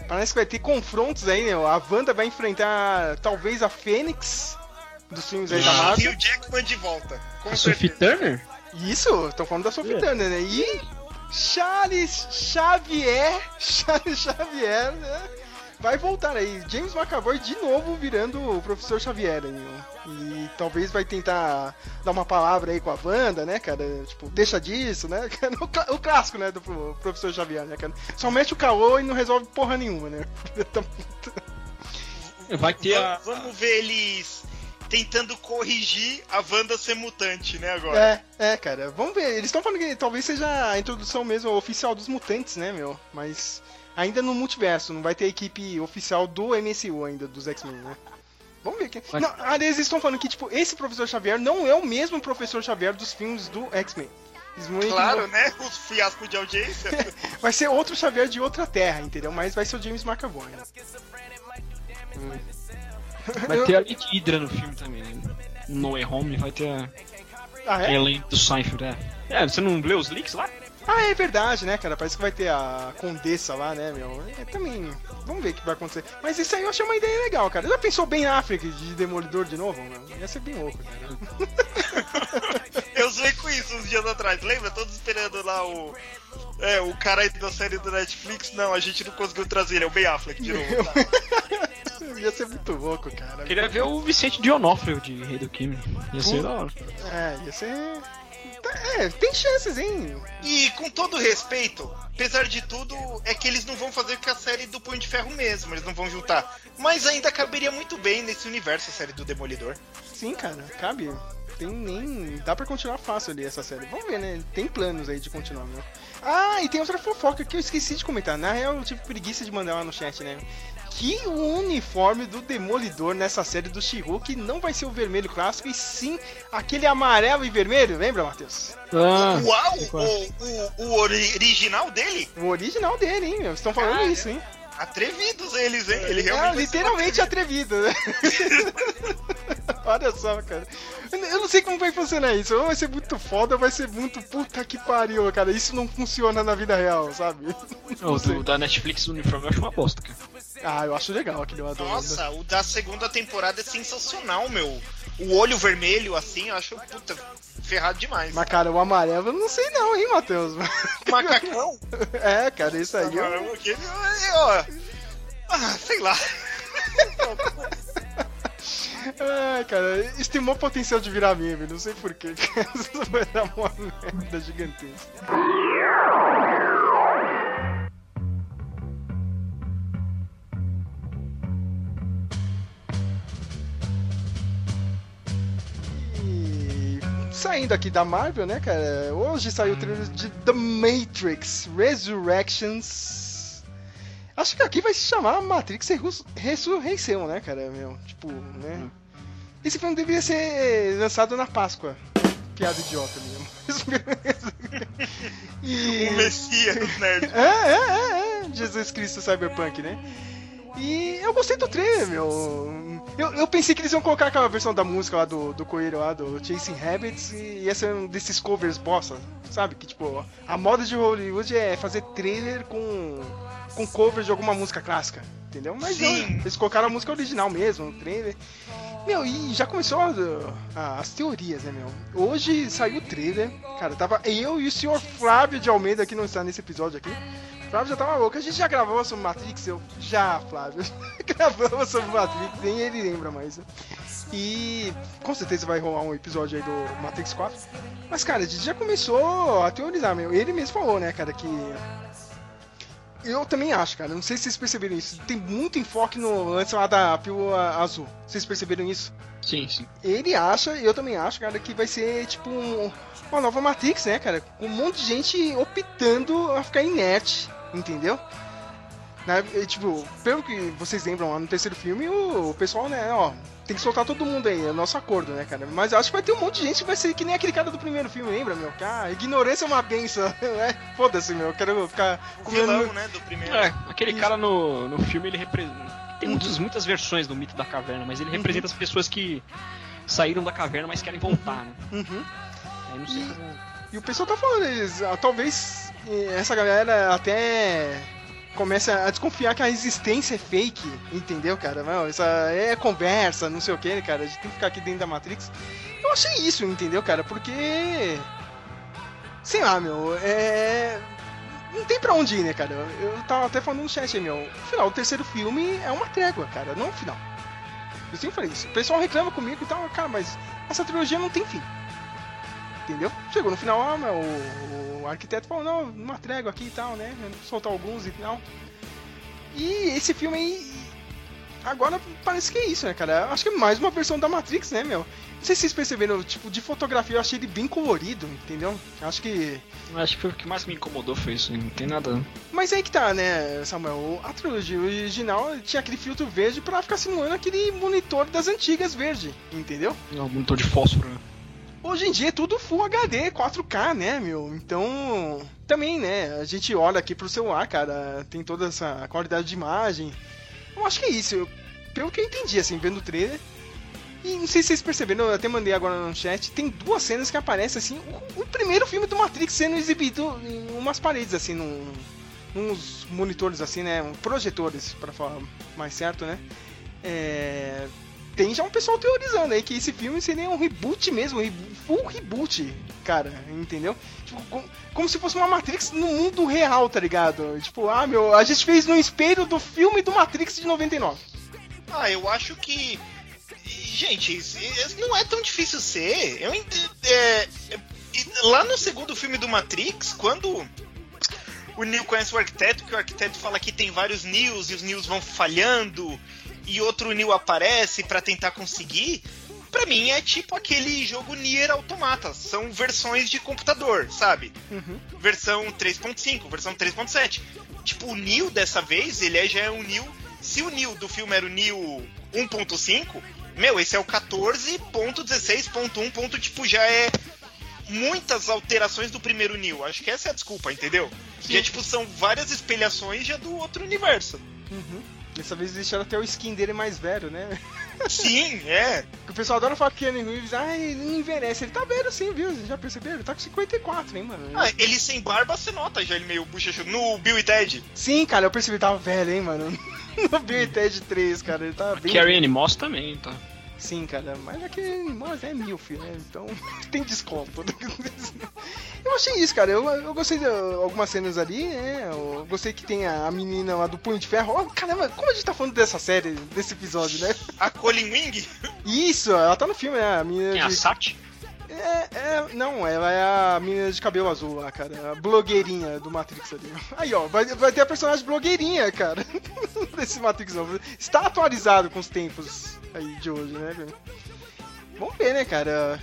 Parece que vai ter confrontos aí, né? A Wanda vai enfrentar talvez a Fênix dos filmes aí da E Marvel. o Jackman de volta. Com A Sophie. Turner? Isso, tô falando da Sophie É. Turner, né? E Charles Xavier, Charles Xavier, né? Vai voltar aí. James McAvoy de novo virando o professor Xavier aí, ó. E talvez vai tentar dar uma palavra aí com a Wanda, né, cara? Tipo, deixa disso, né? O, clá- o clássico, né, do pro- professor Xavier, né, cara? Só mete o caô e não resolve porra nenhuma, né? Vai ter a. Vamos ver eles tentando corrigir a Wanda ser mutante, né, agora. É, é, cara. Vamos ver. Eles estão falando que talvez seja a introdução mesmo oficial dos mutantes, né, meu? Mas ainda no multiverso, não vai ter equipe oficial do MCU ainda, dos X-Men, né? Vamos ver aqui. Mas- Não, aliás, eles estão falando que, tipo, esse professor Xavier não é o mesmo professor Xavier dos filmes do X-Men. Claro, né? Os fiascos de audiência. Vai ser outro Xavier de outra terra, entendeu? Mas vai ser o James McAvoy. Né? Vai ter a Lady Hydra no filme também, né? No Way Home vai ter a Ah, é? Ellen do Seinfeld, é. É, você não leu os leaks lá? Ah, é verdade, né, cara? Parece que vai ter a Condessa lá, né, meu? É, também. Vamos ver o que vai acontecer. Mas isso aí eu achei uma ideia legal, cara. Já pensou bem Affleck de Demolidor de novo, meu? Ia ser bem louco, cara. Eu zoei com isso uns dias atrás, lembra? Todos esperando lá o. É, o cara aí da série do Netflix. Não, a gente não conseguiu trazer ele, é o Ben Affleck de novo. tá? Ia ser muito louco, cara. Queria ver o Vicente Dionofrio de Rei do Crime. Ia ser da hora. É, ia ser. É, tem chances, hein? E com todo respeito, apesar de tudo, é que eles não vão fazer com a série do Punho de Ferro mesmo, eles não vão juntar. Mas ainda caberia muito bem nesse universo a série do Demolidor. Sim, cara, cabe. Tem nem. Dá pra continuar fácil ali essa série. Vamos ver, né? Tem planos aí de continuar, né? Ah, e tem outra fofoca que eu esqueci de comentar. Na real, eu tive preguiça de mandar lá no chat, né? Que o uniforme do Demolidor nessa série do she não vai ser o vermelho clássico, e sim aquele amarelo e vermelho, lembra, Matheus? Ah, Uau! é. O, o, o ori- original dele? O original dele, hein? Estão falando isso, hein? Atrevidos eles, hein? Ele É, realmente. ser literalmente atrevido, né? Olha só, cara. Eu não sei como vai funcionar isso. Ou vai ser muito foda, ou vai ser muito puta que pariu, cara. Isso não funciona na vida real, sabe? o do, da Netflix do uniforme eu acho uma bosta, cara. Ah, eu acho legal aquele eu adoro. Nossa, o da segunda temporada é sensacional, meu. O olho vermelho, assim, eu acho, puta, ferrado demais. Mas, cara, o amarelo eu não sei não, hein, Matheus? Macacão? É, cara, isso aí. eu- Caramba, aquele- ó, Ah, sei lá. Ai, cara, tem maior potencial de virar meme, não sei porquê. Vai dar uma merda gigantesca. Saindo aqui da Marvel, né, cara? Hoje saiu o trailer de The Matrix Resurrections. Acho que aqui vai se chamar Matrix Ressurreição, né, cara? Meu, tipo, né? Esse filme deveria ser lançado na Páscoa. Piada idiota mesmo. e... O Messias nerds. É, é, é, é. Jesus Cristo Cyberpunk, né? E eu gostei do trailer, meu. Eu, eu pensei que eles iam colocar aquela versão da música lá do, do coelho lá, do Chasing Rabbits, e ia ser um desses covers bosta, sabe? Que tipo, a moda de Hollywood é fazer trailer com, com covers de alguma música clássica, entendeu? Mas não, eles colocaram a música original mesmo, no trailer. Meu, e já começou a- a- as teorias, né, meu? Hoje saiu o trailer, cara, tava eu e o senhor Flávio de Almeida, que não está nesse episódio aqui. Flávio já tava louco. A gente já gravou sobre Matrix? Eu, já, Flávio. Gravamos sobre Matrix, nem ele lembra mais. E com certeza vai rolar um episódio aí do Matrix 4. Mas, cara, a gente já começou a teorizar, meu. Ele mesmo falou, né, cara, que. Eu também acho, cara. Não sei se vocês perceberam isso. Tem muito enfoque no lance lá da pílula azul. Vocês perceberam isso? Sim, sim. Ele acha, e eu também acho, cara, que vai ser tipo um- uma nova Matrix, né, cara? Com um monte de gente optando a ficar inerte, entendeu? Né, e, tipo, pelo que vocês lembram lá no terceiro filme, o, o pessoal, né, ó, tem que soltar todo mundo aí, é nosso acordo, né, cara? Mas eu acho que vai ter um monte de gente que vai ser que nem aquele cara do primeiro filme, lembra, meu? Que, ah, ignorância é uma benção, né? Foda-se, meu, eu quero ficar O comendo vilão, meu- né, do primeiro. É, aquele Isso. cara no, no filme ele representa. Tem Uhum. muitas, muitas versões do mito da caverna, mas ele representa as pessoas que saíram da caverna, mas querem voltar, né? Uhum. Aí não sei E- como. E o pessoal tá falando, eles, ah, talvez eh, essa galera até comece a desconfiar que a existência é fake, entendeu, cara? Não, isso é conversa, não sei o que, cara. A gente tem que ficar aqui dentro da Matrix. Eu achei isso, entendeu, cara? Porque. Sei lá, meu, é. Não tem pra onde ir, né, cara? Eu tava até falando no chat aí, meu. No final, o terceiro filme é uma trégua, cara, não o final. Eu sempre falei isso. O pessoal reclama comigo e tal, cara, mas essa trilogia não tem fim. Entendeu? Chegou no final, meu, o, o arquiteto falou, não, uma trégua aqui e tal, né? Soltar alguns e tal. E esse filme aí. Agora parece que é isso, né, cara? Acho que é mais uma versão da Matrix, né, meu? Não sei se vocês perceberam, tipo, de fotografia eu achei ele bem colorido, entendeu? Acho que. Acho que foi o que mais me incomodou foi isso, não tem nada. Mas aí que tá, né, Samuel? A trilogia original tinha aquele filtro verde pra ficar simulando aquele monitor das antigas verde, entendeu? Não, monitor de fósforo, né? Hoje em dia é tudo Full HD, 4K, né, meu? Então, também, né, a gente olha aqui pro celular, cara, tem toda essa qualidade de imagem. Eu acho que é isso, eu- pelo que eu entendi, assim, vendo o trailer. E não sei se vocês perceberam, eu até mandei agora no chat, tem duas cenas que aparecem, assim, o, o primeiro filme do Matrix sendo exibido em umas paredes, assim, num, uns monitores, assim, né, projetores, pra falar mais certo, né. É, tem já um pessoal teorizando aí que esse filme seria um reboot mesmo, um full reboot, cara, entendeu? Tipo, com- como se fosse uma Matrix no mundo real, tá ligado? Tipo, ah, meu, a gente fez no espelho do filme do Matrix de 99. Ah, eu acho que. Gente, não é tão difícil ser. Eu é, é, lá no segundo filme do Matrix, quando o Neo conhece o arquiteto, que o arquiteto fala que tem vários Neos e os Neos vão falhando, e outro Neo aparece pra tentar conseguir. Pra mim é tipo aquele jogo Nier Automata. São versões de computador, sabe? Versão 3.5, versão 3.7. Tipo, o Neo dessa vez, ele é, já é um Neo. Se o Neo do filme era o Neo 1.5, meu, esse é o 14.16.1. ponto, Tipo, já é muitas alterações do primeiro Neo. Acho que essa é a desculpa, entendeu? Já, tipo, são várias espelhações já do outro universo. Dessa vez deixaram até o skin dele mais velho, né? Sim, é. O pessoal adora falar que Keanu Reeves, ah, ele não envelhece. Ele tá velho sim, viu? Vocês já perceberam? Ele tá com 54, hein, mano? Ah, ele sem barba, você nota já ele meio bochechudo. No Bill e Ted. Sim, cara, eu percebi que tava velho, hein, mano? No Bill e Ted 3, cara, ele tá bem... Carrie Anne Moss também, tá? Sim, cara, mas é que mas é milf, né? Então tem desconto. Eu achei isso, cara. Eu, eu gostei de algumas cenas ali, né? Eu gostei que tem a, a menina lá do Punho de Ferro. Oh, caramba, como a gente tá falando dessa série, desse episódio, né? A Colin Wing? Isso, ela tá no filme, né? A menina Tem a de. Sati? É, é, não, ela é a menina de cabelo azul lá, cara. A blogueirinha do Matrix ali. Aí, ó, vai, vai ter a personagem blogueirinha, cara. Desse Matrix novo. Está atualizado com os tempos aí de hoje, né, velho? Vamos ver, né, cara?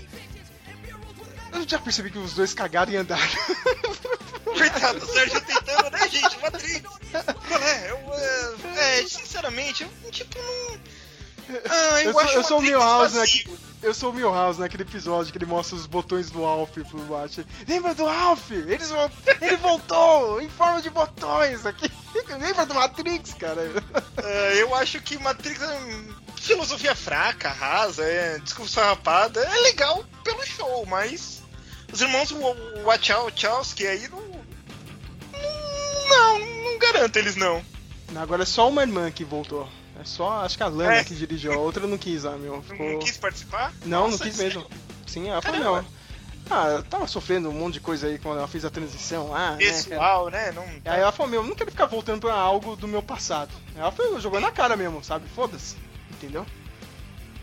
Eu já percebi que os dois cagaram e andaram. Coitado do Sérgio tentando, né, gente? Matrix. É? Eu, é, é, sinceramente, eu, tipo, não. Ah, eu, Eu sou- eu sou o Milhouse, né, vazio. Eu sou o Milhouse naquele episódio que ele mostra os botões do Alf pro Bart. Lembra do Alf? Eles Ele voltou em forma de botões aqui. Lembra do Matrix, cara? Ah, eu acho que Matrix é filosofia fraca, rasa, é discurso rapada. É legal pelo show, mas os irmãos Wa- Wachowski aí não. Não, não garanto eles não. Agora é só uma irmã que voltou. É só, acho que a Lana É. que dirigiu, a outra não quis, ah, meu. Não, Ficou... não quis participar? Não, não Nossa, quis sério? mesmo. Sim, ela falou não. Ah, eu tava sofrendo um monte de coisa aí quando ela fez a transição lá, né? Pessoal, né? Não, Aí ela falou, meu, eu não quero ficar voltando pra algo do meu passado. Ela foi, jogou na cara mesmo, sabe? Foda-se, entendeu?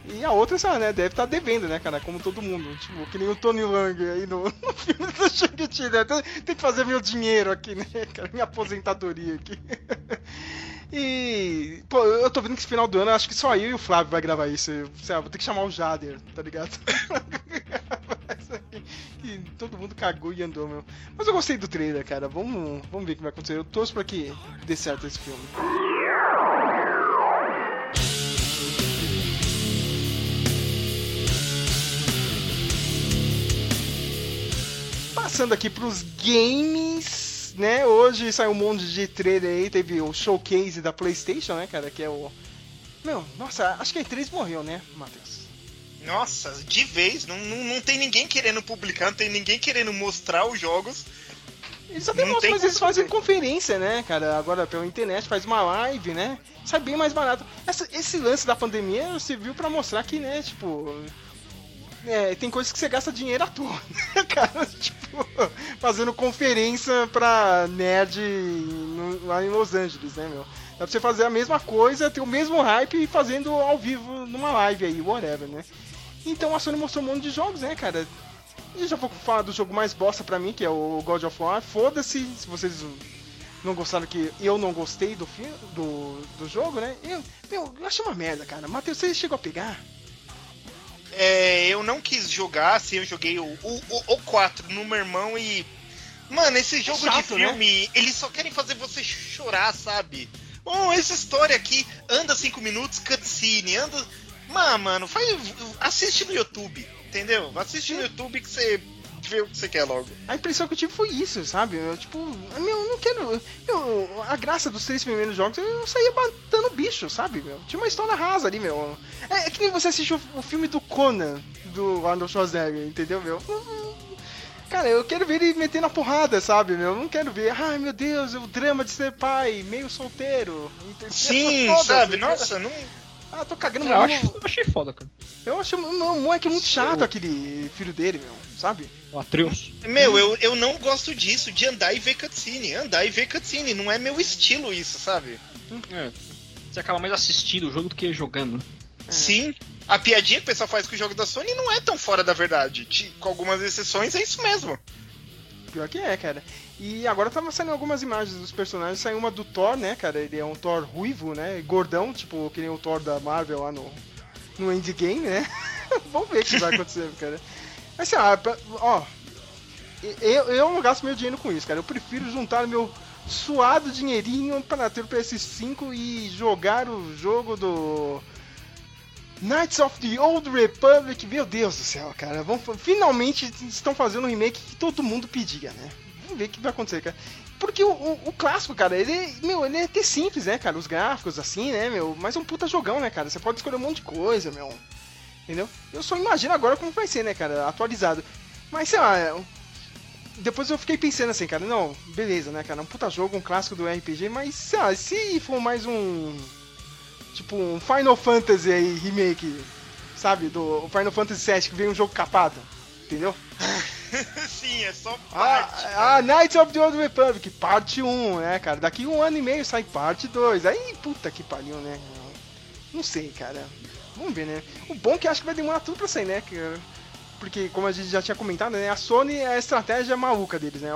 E a outra, sabe, né, deve estar devendo, né, cara? Como todo mundo. Tipo, que nem o Tony Lang aí no, no filme do Shang-Chi, né? Tem, que fazer meu dinheiro aqui, né, cara? Minha aposentadoria aqui. E, pô, eu tô vendo que esse final do ano, acho que só eu e o Flávio vai gravar isso. Sei lá, vou ter que chamar o Jader, tá ligado? que todo mundo cagou e andou, meu. Mas eu gostei do trailer, cara. Vamos, vamos ver o que vai acontecer. Eu torço pra que dê certo esse filme. Passando aqui pros games, né? Hoje saiu um monte de trailer aí. Teve o showcase da PlayStation, né, cara? Que é o. Meu, nossa, acho que a E3 morreu, né, Matheus? Nossa, de vez, não, não, não tem ninguém querendo publicar, não tem ninguém querendo mostrar os jogos. Eles até Não mostram, tem mas eles fazem conferência, né, cara? Agora pela internet, faz uma live, né? Sai bem mais barato. Essa- esse lance da pandemia serviu pra mostrar que, né, tipo. É, tem coisas que você gasta dinheiro à toa, né, cara? Tipo, fazendo conferência pra nerd no- lá em Los Angeles, né, meu? Dá pra você fazer a mesma coisa, ter o mesmo hype e fazendo ao vivo numa live aí, whatever, né? Então a Sony mostrou um monte de jogos, né, cara? E já vou falar do jogo mais bosta pra mim, que é o God of War. Foda-se se vocês não gostaram que eu não gostei do do, do jogo, né? Eu, meu, eu achei uma merda, cara. Matheus, você chegou a pegar? É, eu não quis jogar, assim, eu joguei o, o, o, o 4 no meu irmão e. Mano, esse jogo de chato, né? filme, eles só querem fazer você chorar, sabe? Oh, essa história aqui, anda 5 minutos, cutscene, anda. Mano, mano, faz, assiste no YouTube, entendeu? Assiste no YouTube que você vê o que você quer logo. A impressão que eu tive foi isso, sabe? Eu, tipo, meu, eu não quero. Eu, a graça dos três primeiros jogos eu saía batendo bicho, sabe? Meu? Tinha uma história rasa ali, meu. É, é que nem você assistiu o, o filme do Conan, do Arnold Schwarzenegger, entendeu, meu? Cara, eu quero ver ele metendo a porrada, sabe, meu? Eu não quero ver, ai meu Deus, o drama de ser pai, meio solteiro. entendeu? Sim, sabe? Nossa, não. Ah, tô cagando Eu, acho, eu achei foda, cara. Eu acho um moleque muito chato aquele filho dele, meu, sabe? O Atreus. Meu, eu, eu não gosto disso, de andar e ver cutscene. Andar e ver cutscene, não é meu estilo isso, sabe? É. Você acaba mais assistindo o jogo do que jogando. né? Sim. A piadinha que o pessoal faz com o jogo da Sony não é tão fora da verdade. Com algumas exceções, é isso mesmo. Pior que é, cara. E agora tava saindo algumas imagens dos personagens. Saiu uma do Thor, né, cara? Ele é um Thor ruivo, né? Gordão, tipo, que nem o Thor da Marvel lá no, no Endgame, né? Vamos ver o que vai acontecer, cara. Mas sei lá, ó. Eu, eu não gasto meu dinheiro com isso, cara. Eu prefiro juntar meu suado dinheirinho para ter o PS5 e jogar o jogo do. Knights of the Old Republic, meu Deus do céu, cara. Vamos, finalmente estão fazendo um remake que todo mundo pedia, né? Ver o que vai acontecer, cara. Porque o, o- o clássico, cara, ele, meu, ele é até simples, né, cara? Os gráficos, assim, né, meu? Mas é um puta jogão, né, cara? Você pode escolher um monte de coisa, meu. Entendeu? Eu só imagino agora como vai ser, né, cara? Atualizado. Mas, sei lá, depois eu fiquei pensando assim, cara, não, beleza, né, cara? Um puta jogo, um clássico do RPG, mas, sei lá, se for mais um. Tipo, um Final Fantasy aí, remake, sabe? Do Final Fantasy VII, que veio um jogo capado, entendeu? Sim, é só Ah, parte. ah, Knights of the Old Republic, parte 1, né, cara? Daqui um ano e meio sai parte 2. Aí, puta que pariu, né? Não sei, cara. Vamos ver, né? O bom é que acho que vai demorar tudo pra sair, né? Que- Porque, como a gente já tinha comentado, né? A Sony é a estratégia maluca deles, né?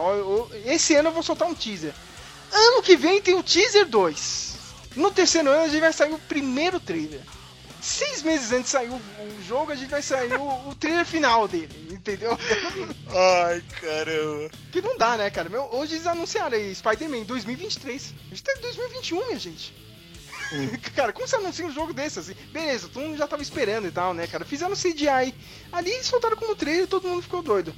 Esse ano eu vou soltar um teaser. Ano que vem tem o teaser 2. No terceiro ano a gente vai sair o primeiro trailer. Seis meses antes de sair o, o jogo, a gente vai sair o, o trailer final dele, entendeu? Ai, caramba. Que não dá, né, cara? Meu, hoje eles anunciaram aí Spider-Man 2023. A gente tá em 2021, minha gente. cara, como você anuncia um jogo desse assim? Beleza, todo mundo já tava esperando e tal, né, cara? Fizeram CGI. Ali soltaram como trailer e todo mundo ficou doido.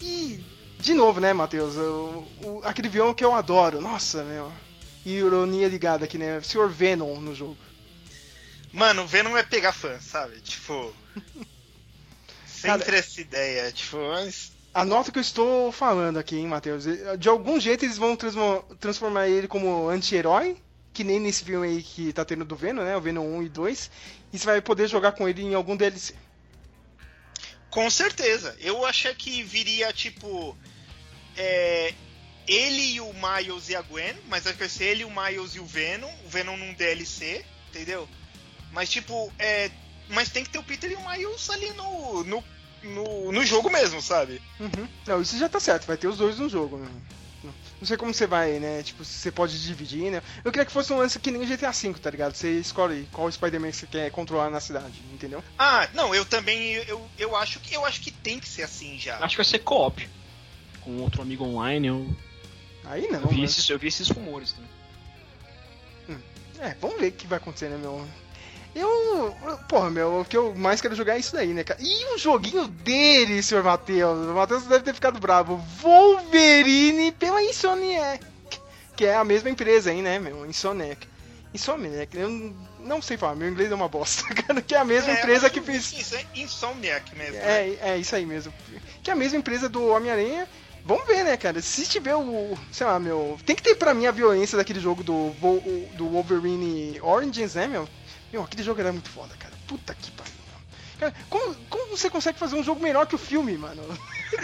E, de novo, né, Matheus? O, o- aquele vilão que eu adoro. Nossa, meu. Ironia ligada aqui, né? Sr. Venom no jogo. Mano, o Venom é pegar fã, sabe? Tipo. Sempre Cara- essa ideia, tipo, mas. Anota o que eu estou falando aqui, hein, Matheus. De algum jeito eles vão transformar ele como anti-herói, que nem nesse filme aí que tá tendo do Venom, né? O Venom 1 e 2. E você vai poder jogar com ele em algum DLC. Com certeza. Eu achei que viria, tipo. é, ele e o Miles e a Gwen, mas vai ser ele, o Miles e o Venom. O Venom num DLC, entendeu? Mas, tipo, é. Mas tem que ter o Peter e o Miles ali no. no, no, no jogo mesmo, sabe? Uhum. Não, isso já tá certo, vai ter os dois no jogo, né? Não sei como você vai, né? Tipo, você pode dividir, né? Eu queria que fosse um lance que nem o GTA V, tá ligado? Você escolhe qual Spider-Man que você quer controlar na cidade, entendeu? Ah, não, eu também. Eu, eu, acho que, eu acho que tem que ser assim já. Acho que vai ser co-op. Com outro amigo online, eu, Aí não. eu, vi, né? esses, eu vi esses rumores. Né? É, vamos ver o que vai acontecer, né, meu? Eu. Porra, meu, o que eu mais quero jogar é isso daí, né, cara? E um joguinho dele, senhor Matheus. O Matheus deve ter ficado bravo. Wolverine pela Insomniac. Que é a mesma empresa aí, né, meu? Insomniac. Insomniac, eu não sei falar, meu inglês é uma bosta, cara. Que é a mesma É, empresa mas que fez. Isso é Insomniac mesmo. né? É, é isso aí mesmo. Que é a mesma empresa do Homem-Aranha. Vamos ver, né, cara? Se tiver o. Sei lá, meu. Tem que ter pra mim a violência daquele jogo do, do Wolverine Origins, né, meu? Meu, aquele jogo era muito foda, cara. Puta que pariu. Cara, como, como você consegue fazer um jogo melhor que o filme, mano?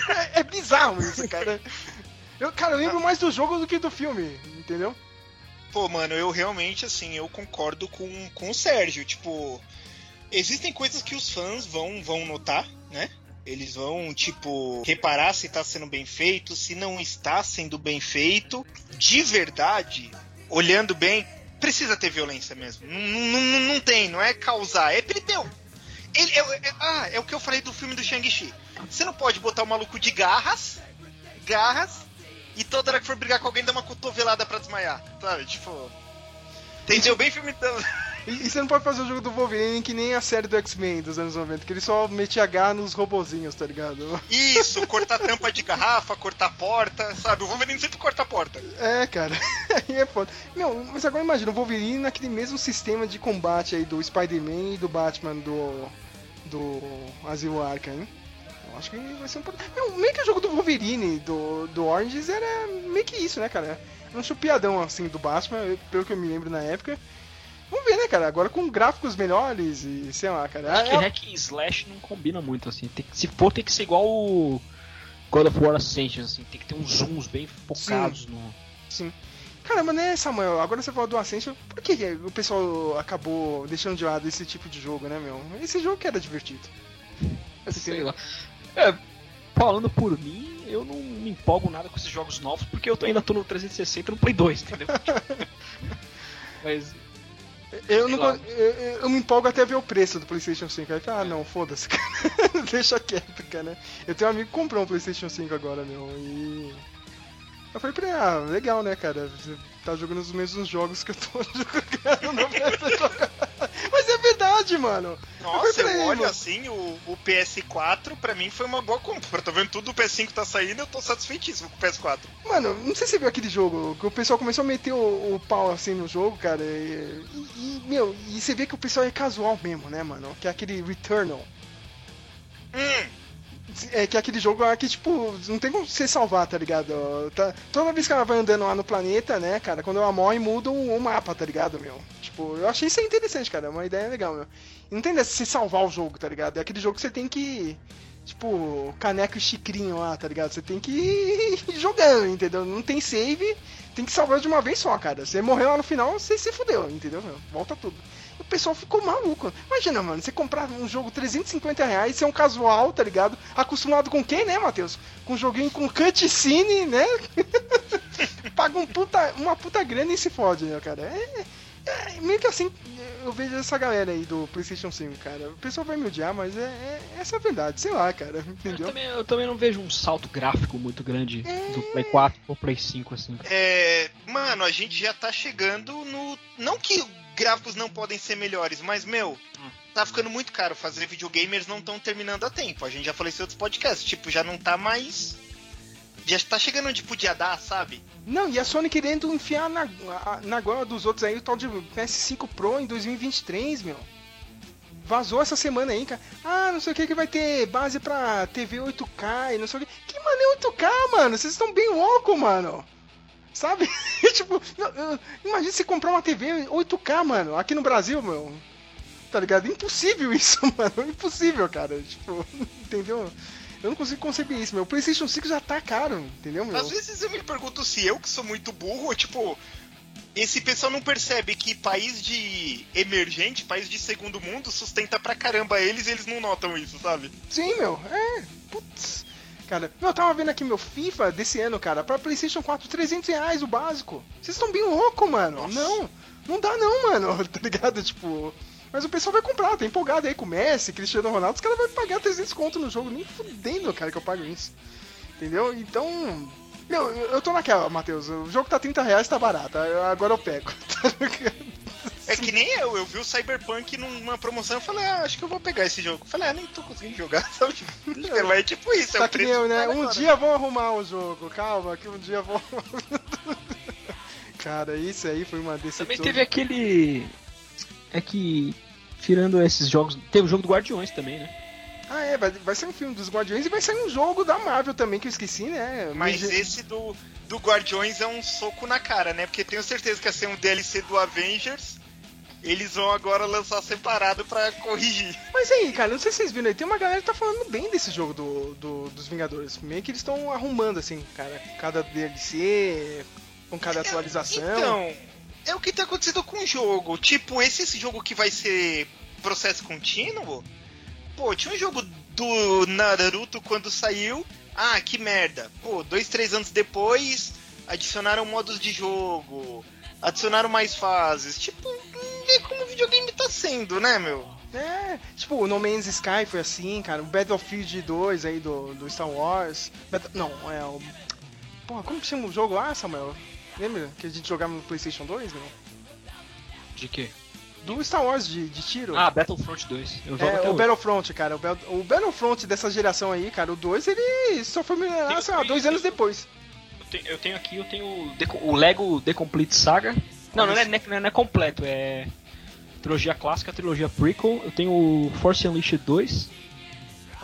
é, é bizarro isso, cara. Eu, cara, eu lembro mais do jogo do que do filme, entendeu? Pô, mano, eu realmente, assim, eu concordo com, com o Sérgio. Tipo, existem coisas que os fãs vão, vão notar, né? Eles vão, tipo, reparar se tá sendo bem feito, se não está sendo bem feito. De verdade, olhando bem, precisa ter violência mesmo. Não, não, não, não tem, não é causar. É, meu, ele, é, é- ah, é o que eu falei do filme do Shang-Chi. Você não pode botar o maluco de garras, garras, e toda hora que for brigar com alguém, dá uma cotovelada pra desmaiar, sabe? Tipo. Entendeu bem filme. E, e você não pode fazer o jogo do Wolverine que nem a série do X-Men dos anos 90, que ele só metia H nos robozinhos, tá ligado? Isso, cortar tampa de garrafa, cortar porta, sabe? O Wolverine sempre corta a porta. É, cara, aí é foda. Meu, mas agora imagina o Wolverine naquele mesmo sistema de combate aí do Spider-Man e do Batman do. do Asilo Arkham, hein? Eu acho que vai ser um. pouco- meio que o jogo do Wolverine, do, do Oranges, era meio que isso, né, cara? Era um chupiadão assim do Batman, pelo que eu me lembro na época. Vamos ver, né, cara? Agora com gráficos melhores e sei lá, cara. Acho que É- hack e slash não combina muito, assim. Tem que- se for, tem que ser igual o God of War Ascension, assim. Tem que ter uns zooms bem focados no... Sim. Caramba, né, Samuel? Agora você falou do Ascension, por que que o pessoal acabou deixando de lado esse tipo de jogo, né, meu? Esse jogo que era divertido. Sei lá. É, falando por mim, eu não me empolgo nada com esses jogos novos, porque eu tô- ainda tô no 360 e no Play 2, entendeu? Mas Eu, não, eu, eu- me empolgo até ver o preço do PlayStation 5. Aí, ah, não, foda-se, cara. Deixa quieto, cara. Eu tenho um amigo que comprou um PlayStation 5 agora, meu, e. Eu falei pra ele, ah, legal, né, cara? Você tá jogando os mesmos jogos que eu tô jogando no PlayStation. Mas é verdade, mano. Nossa, eu ele, olho mano. assim, o, o PS4 pra mim foi uma boa compra. Tô vendo tudo o PS5 tá saindo eu tô satisfeitíssimo com o PS4. Mano, não sei se você viu aquele jogo, que o pessoal começou a meter o, o pau assim no jogo, cara. E, e, meu, e você vê que o pessoal é casual mesmo, né, mano? Que é aquele Returnal. Hum, É que é aquele jogo lá que, tipo, não tem como você salvar, tá ligado? Tá, toda vez que ela vai andando lá no planeta, né, cara, quando ela morre, muda o, o mapa, tá ligado, meu? Tipo, eu achei isso interessante, cara. É uma ideia legal, meu. Não tem dessa você salvar o jogo, tá ligado? É aquele jogo que você tem que. Tipo, caneco e chicrinho lá, tá ligado? Você tem que ir jogando, entendeu? Não tem save, tem que salvar de uma vez só, cara. Você morreu lá no final, você se fudeu, entendeu? meu? Volta tudo. O pessoal ficou maluco. Imagina, mano, você comprar um jogo 350 reais, ser um casual, tá ligado? Acostumado com quem, né, Matheus? Com um joguinho com cutscene, né? Paga um puta, uma puta grana e se fode, né, cara? É, é meio que assim, eu vejo essa galera aí do PlayStation 5, cara. O pessoal vai me odiar, mas é, é- essa é a verdade, sei lá, cara, eu entendeu? também, eu também não vejo um salto gráfico muito grande do Play 4 pro Play 5, assim. é, mano, a gente já tá chegando no. Não que gráficos não podem ser melhores, mas, meu, tá ficando muito caro fazer videogamers não estão terminando a tempo. A gente já falou isso em outros podcasts, tipo, já não tá mais. Já tá chegando onde podia dar, sabe? Não, e a Sony querendo enfiar na, na goela dos outros aí o tal de PS5 Pro em 2023, meu. Vazou essa semana aí, cara. Ah, não sei o que que vai ter base pra TV 8K e não sei o que. Que mano é 8K, mano? Vocês estão bem loucos, mano. Sabe? tipo, imagina você comprar uma TV 8K, mano, aqui no Brasil, meu. Tá ligado? Impossível isso, mano. Impossível, cara. Tipo, entendeu? Eu não consigo conceber isso, meu. O PlayStation 5 já tá caro, entendeu, meu? Às vezes eu me pergunto se eu, que sou muito burro, tipo, esse pessoal não percebe que país de emergente, país de segundo mundo, sustenta pra caramba eles e eles não notam isso, sabe? Sim, meu. É. Putz. Cara, eu tava vendo aqui meu FIFA desse ano, cara, pra PlayStation 4, 300 reais o básico. Vocês estão bem loucos, mano. Nossa. Não, não dá não, mano. Tá ligado? Tipo. Mas o pessoal vai comprar, tá empolgado aí com o Messi, Cristiano Ronaldo, os caras vão pagar 300 conto no jogo, nem fudendo, cara, que eu pago isso. Entendeu? Então. Meu, eu eu tô naquela, Matheus. O jogo tá 30 reais, tá barato. Agora eu pego. Tá ligado? É que nem eu, eu vi o Cyberpunk numa promoção e falei, ah, acho que eu vou pegar esse jogo. Falei, ah, nem tô conseguindo jogar, sabe? Mas é tipo isso, é Tá o que preço. eu, né? Um agora. dia vão arrumar o jogo, calma, que um dia vão. Cara, isso aí foi uma decepção. Também teve aquele. É que. Tirando esses jogos. Teve o jogo do Guardiões também, né? Ah, é, vai, vai sair um filme dos Guardiões e vai sair um jogo da Marvel também, que eu esqueci, né? Mas esse do, do Guardiões é um soco na cara, né? Porque tenho certeza que ia ser um DLC do Avengers. Eles vão agora lançar separado pra corrigir. Mas aí, cara, não sei se vocês viram aí, tem uma galera que tá falando bem desse jogo do, do- dos Vingadores. Meio que eles estão arrumando, assim, cara, cada DLC, com cada atualização. Então, é o que tá acontecendo com o jogo. Tipo, esse, esse jogo que vai ser processo contínuo. Pô, tinha um jogo do Naruto quando saiu. Ah, que merda. Pô, dois, três anos depois, adicionaram modos de jogo. Adicionaram mais fases. Tipo, videogame tá sendo, né, meu? É, tipo, o No Man's Sky foi assim, cara, o Battlefield 2 aí do, do Star Wars. Battle- não, é o. Porra, como que chama o jogo lá, Samuel? Lembra que a gente jogava no PlayStation 2, não? De quê? Do Star Wars de, de tiro. Ah, Battlefront 2. Eu jogo É, até o hoje. Battlefront, cara. O, Bat- o Battlefront dessa geração aí, cara, o 2, ele só foi melhorar, sei lá, dois anos depois. Eu tenho, eu tenho aqui, eu tenho o Deco- o Lego The Complete Saga. Não, não é, não é- não é completo, é trilogia clássica, trilogia prequel. Eu tenho o Force Unleashed 2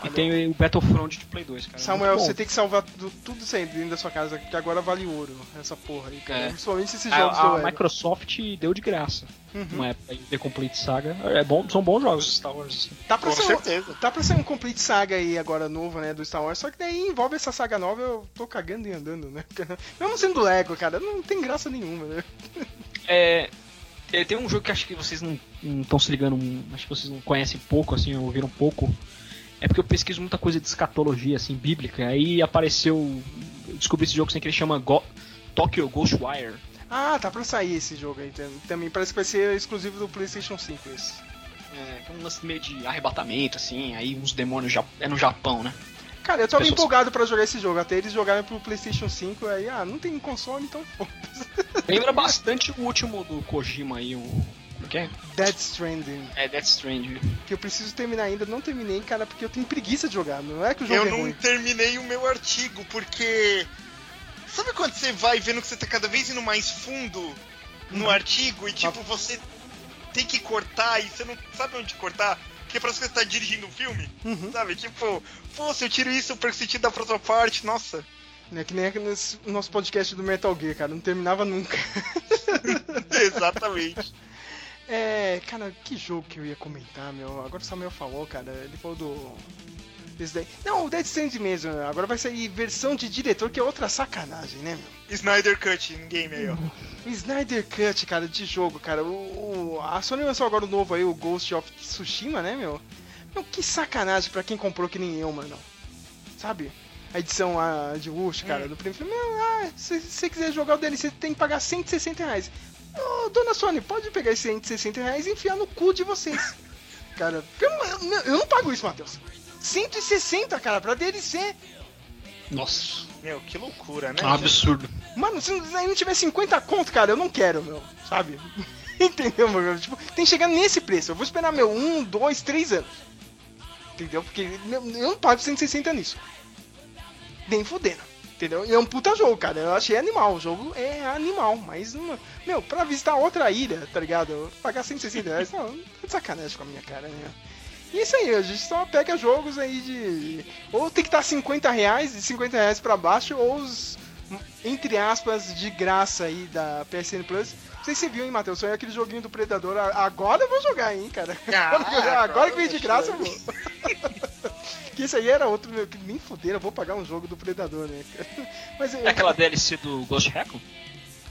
e tenho o Battlefront de Play 2, cara. Samuel, você tem que salvar tu- tudo isso aí dentro da sua casa, que agora vale ouro, essa porra aí, cara. É. Principalmente esses A, jogos a do Lego. Microsoft deu de graça. Uhum. Uma época The Complete Saga. É bom, são bons jogos de Star Wars. assim. Tá pra, Com ser, certeza. tá pra ser um Complete Saga aí agora novo, né, do Star Wars, só que daí envolve essa saga nova, eu tô cagando e andando, né? Mesmo sendo Lego, cara, não tem graça nenhuma, né? É, é, tem um jogo que acho que vocês não estão se ligando, acho que vocês não conhecem pouco, assim, ou ouviram pouco. É porque eu pesquiso muita coisa de escatologia, assim, bíblica. Aí apareceu. Eu descobri esse jogo assim, que ele chama Go Tokyo Ghostwire. Ah, tá pra sair esse jogo aí tam- também. Parece que vai ser exclusivo do PlayStation 5 esse. É, é um lance meio de arrebatamento, assim, aí uns demônios é no Japão, né? Cara, eu tava Pessoas- empolgado pra jogar esse jogo, até eles jogaram pro PlayStation 5, aí, ah, não tem console, então foda-se. Lembra bastante o último do Kojima aí, o. É? Dead Stranding, É Death Stranding. que eu preciso terminar ainda, não terminei, cara, porque eu tenho preguiça de jogar, não é que o jogo Eu é não ruim. terminei o meu artigo, porque. Sabe quando você vai vendo que você tá cada vez indo mais fundo no Uhum. artigo e tipo, você tem que cortar e você não sabe onde cortar? Porque parece que você tá dirigindo um filme, Uhum. sabe? Tipo, pô, se eu tiro isso, eu perco sentido da próxima parte, nossa. É que nem nesse nosso podcast do Metal Gear, cara, não terminava nunca. Exatamente. É, cara, que jogo que eu ia comentar, meu? Agora o Samuel falou, cara, ele falou do. Daí. Não, o Dead Stranding mesmo, agora vai sair versão de diretor, que é outra sacanagem, né, meu? Snyder Cut em game aí, ó. Snyder Cut, cara, de jogo, cara. O, o- a Sony lançou agora o novo aí, o Ghost of Tsushima, né, meu? Meu, que sacanagem pra quem comprou que nem eu, mano. Sabe? A edição a, de luxo, cara, do primeiro filme. Ah, se você quiser jogar o DLC, tem que pagar 160 reais. Ô, dona Sony, pode pegar esses 160 reais e enfiar no cu de vocês. Cara, eu- eu não pago isso, Matheus. 160, cara, pra DLC. Nossa, Meu, que loucura, né? é um absurdo. Mano, se aí não tiver 50 conto, cara, eu não quero, meu. Sabe? Entendeu, meu? Tipo, tem que chegar nesse preço. Eu vou esperar, meu, um, dois, três anos. Entendeu? Porque meu, eu não pago 160 nisso. Nem fudendo. Entendeu? E é um puta jogo, cara. Eu achei animal. O jogo é animal. Mas, não- meu, pra visitar outra ilha, tá ligado? Pagar 160 reais, não, tá de sacanagem com a minha cara, né? E é isso aí, a gente só pega jogos aí de. Ou tem que estar 50 reais, de 50 reais pra baixo, ou os, entre aspas, de graça aí da PSN Plus. Não sei se você viu, hein, Matheus? Foi aquele joguinho do Predador. Agora eu vou jogar, hein, cara. Ah, agora que veio de graça, eu vou. que isso aí era outro, meu, que nem fuderam, eu vou pagar um jogo do Predador, né? cara? Mas É aquela DLC do Ghost Recon?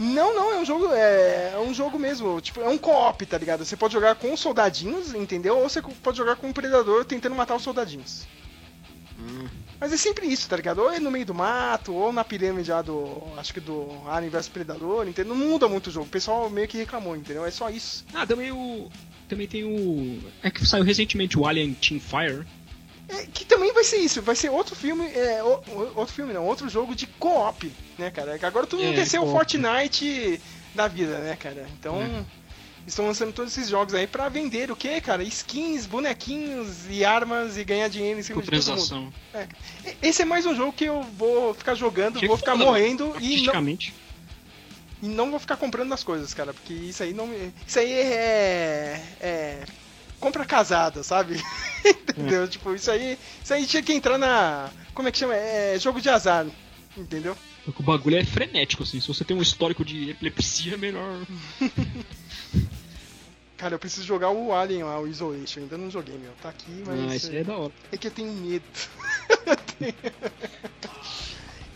Não, não, é um jogo, é, é um jogo mesmo, tipo, é um co-op, tá ligado? Você pode jogar com os soldadinhos, entendeu? Ou você pode jogar com um predador tentando matar os soldadinhos. Mas é sempre isso, tá ligado? Ou é no meio do mato, ou na pirâmide lá do. Acho que do Alien vs Predador, entendeu? Não muda muito o jogo. O pessoal meio que reclamou, entendeu? É só isso. Ah, também o. Também tem o. É que saiu recentemente o Alien Teamfire. É, que também vai ser isso, vai ser outro filme, é, o- outro filme não, outro jogo de co-op, né, cara? Agora mundo É, quer ser o. Fortnite da vida, né, cara? Então, É. estão lançando todos esses jogos aí pra vender o quê, cara? Skins, bonequinhos e armas e ganhar dinheiro em cima de todo mundo. É. Esse é mais um jogo que eu vou ficar jogando, vou ficar foda, morrendo e não, e não vou ficar comprando as coisas, cara, porque isso aí não. Isso aí é... é... Compra casada, sabe? entendeu? Tipo, isso aí... Isso aí tinha que entrar na... Como é que chama? É jogo de azar, entendeu? O bagulho é frenético, assim. Se você tem um histórico de epilepsia, é melhor. Cara, eu preciso jogar o Alien lá, o Isolation. Ainda não joguei, meu. Tá aqui, mas... Ah, isso aí é da hora. É que eu tenho medo.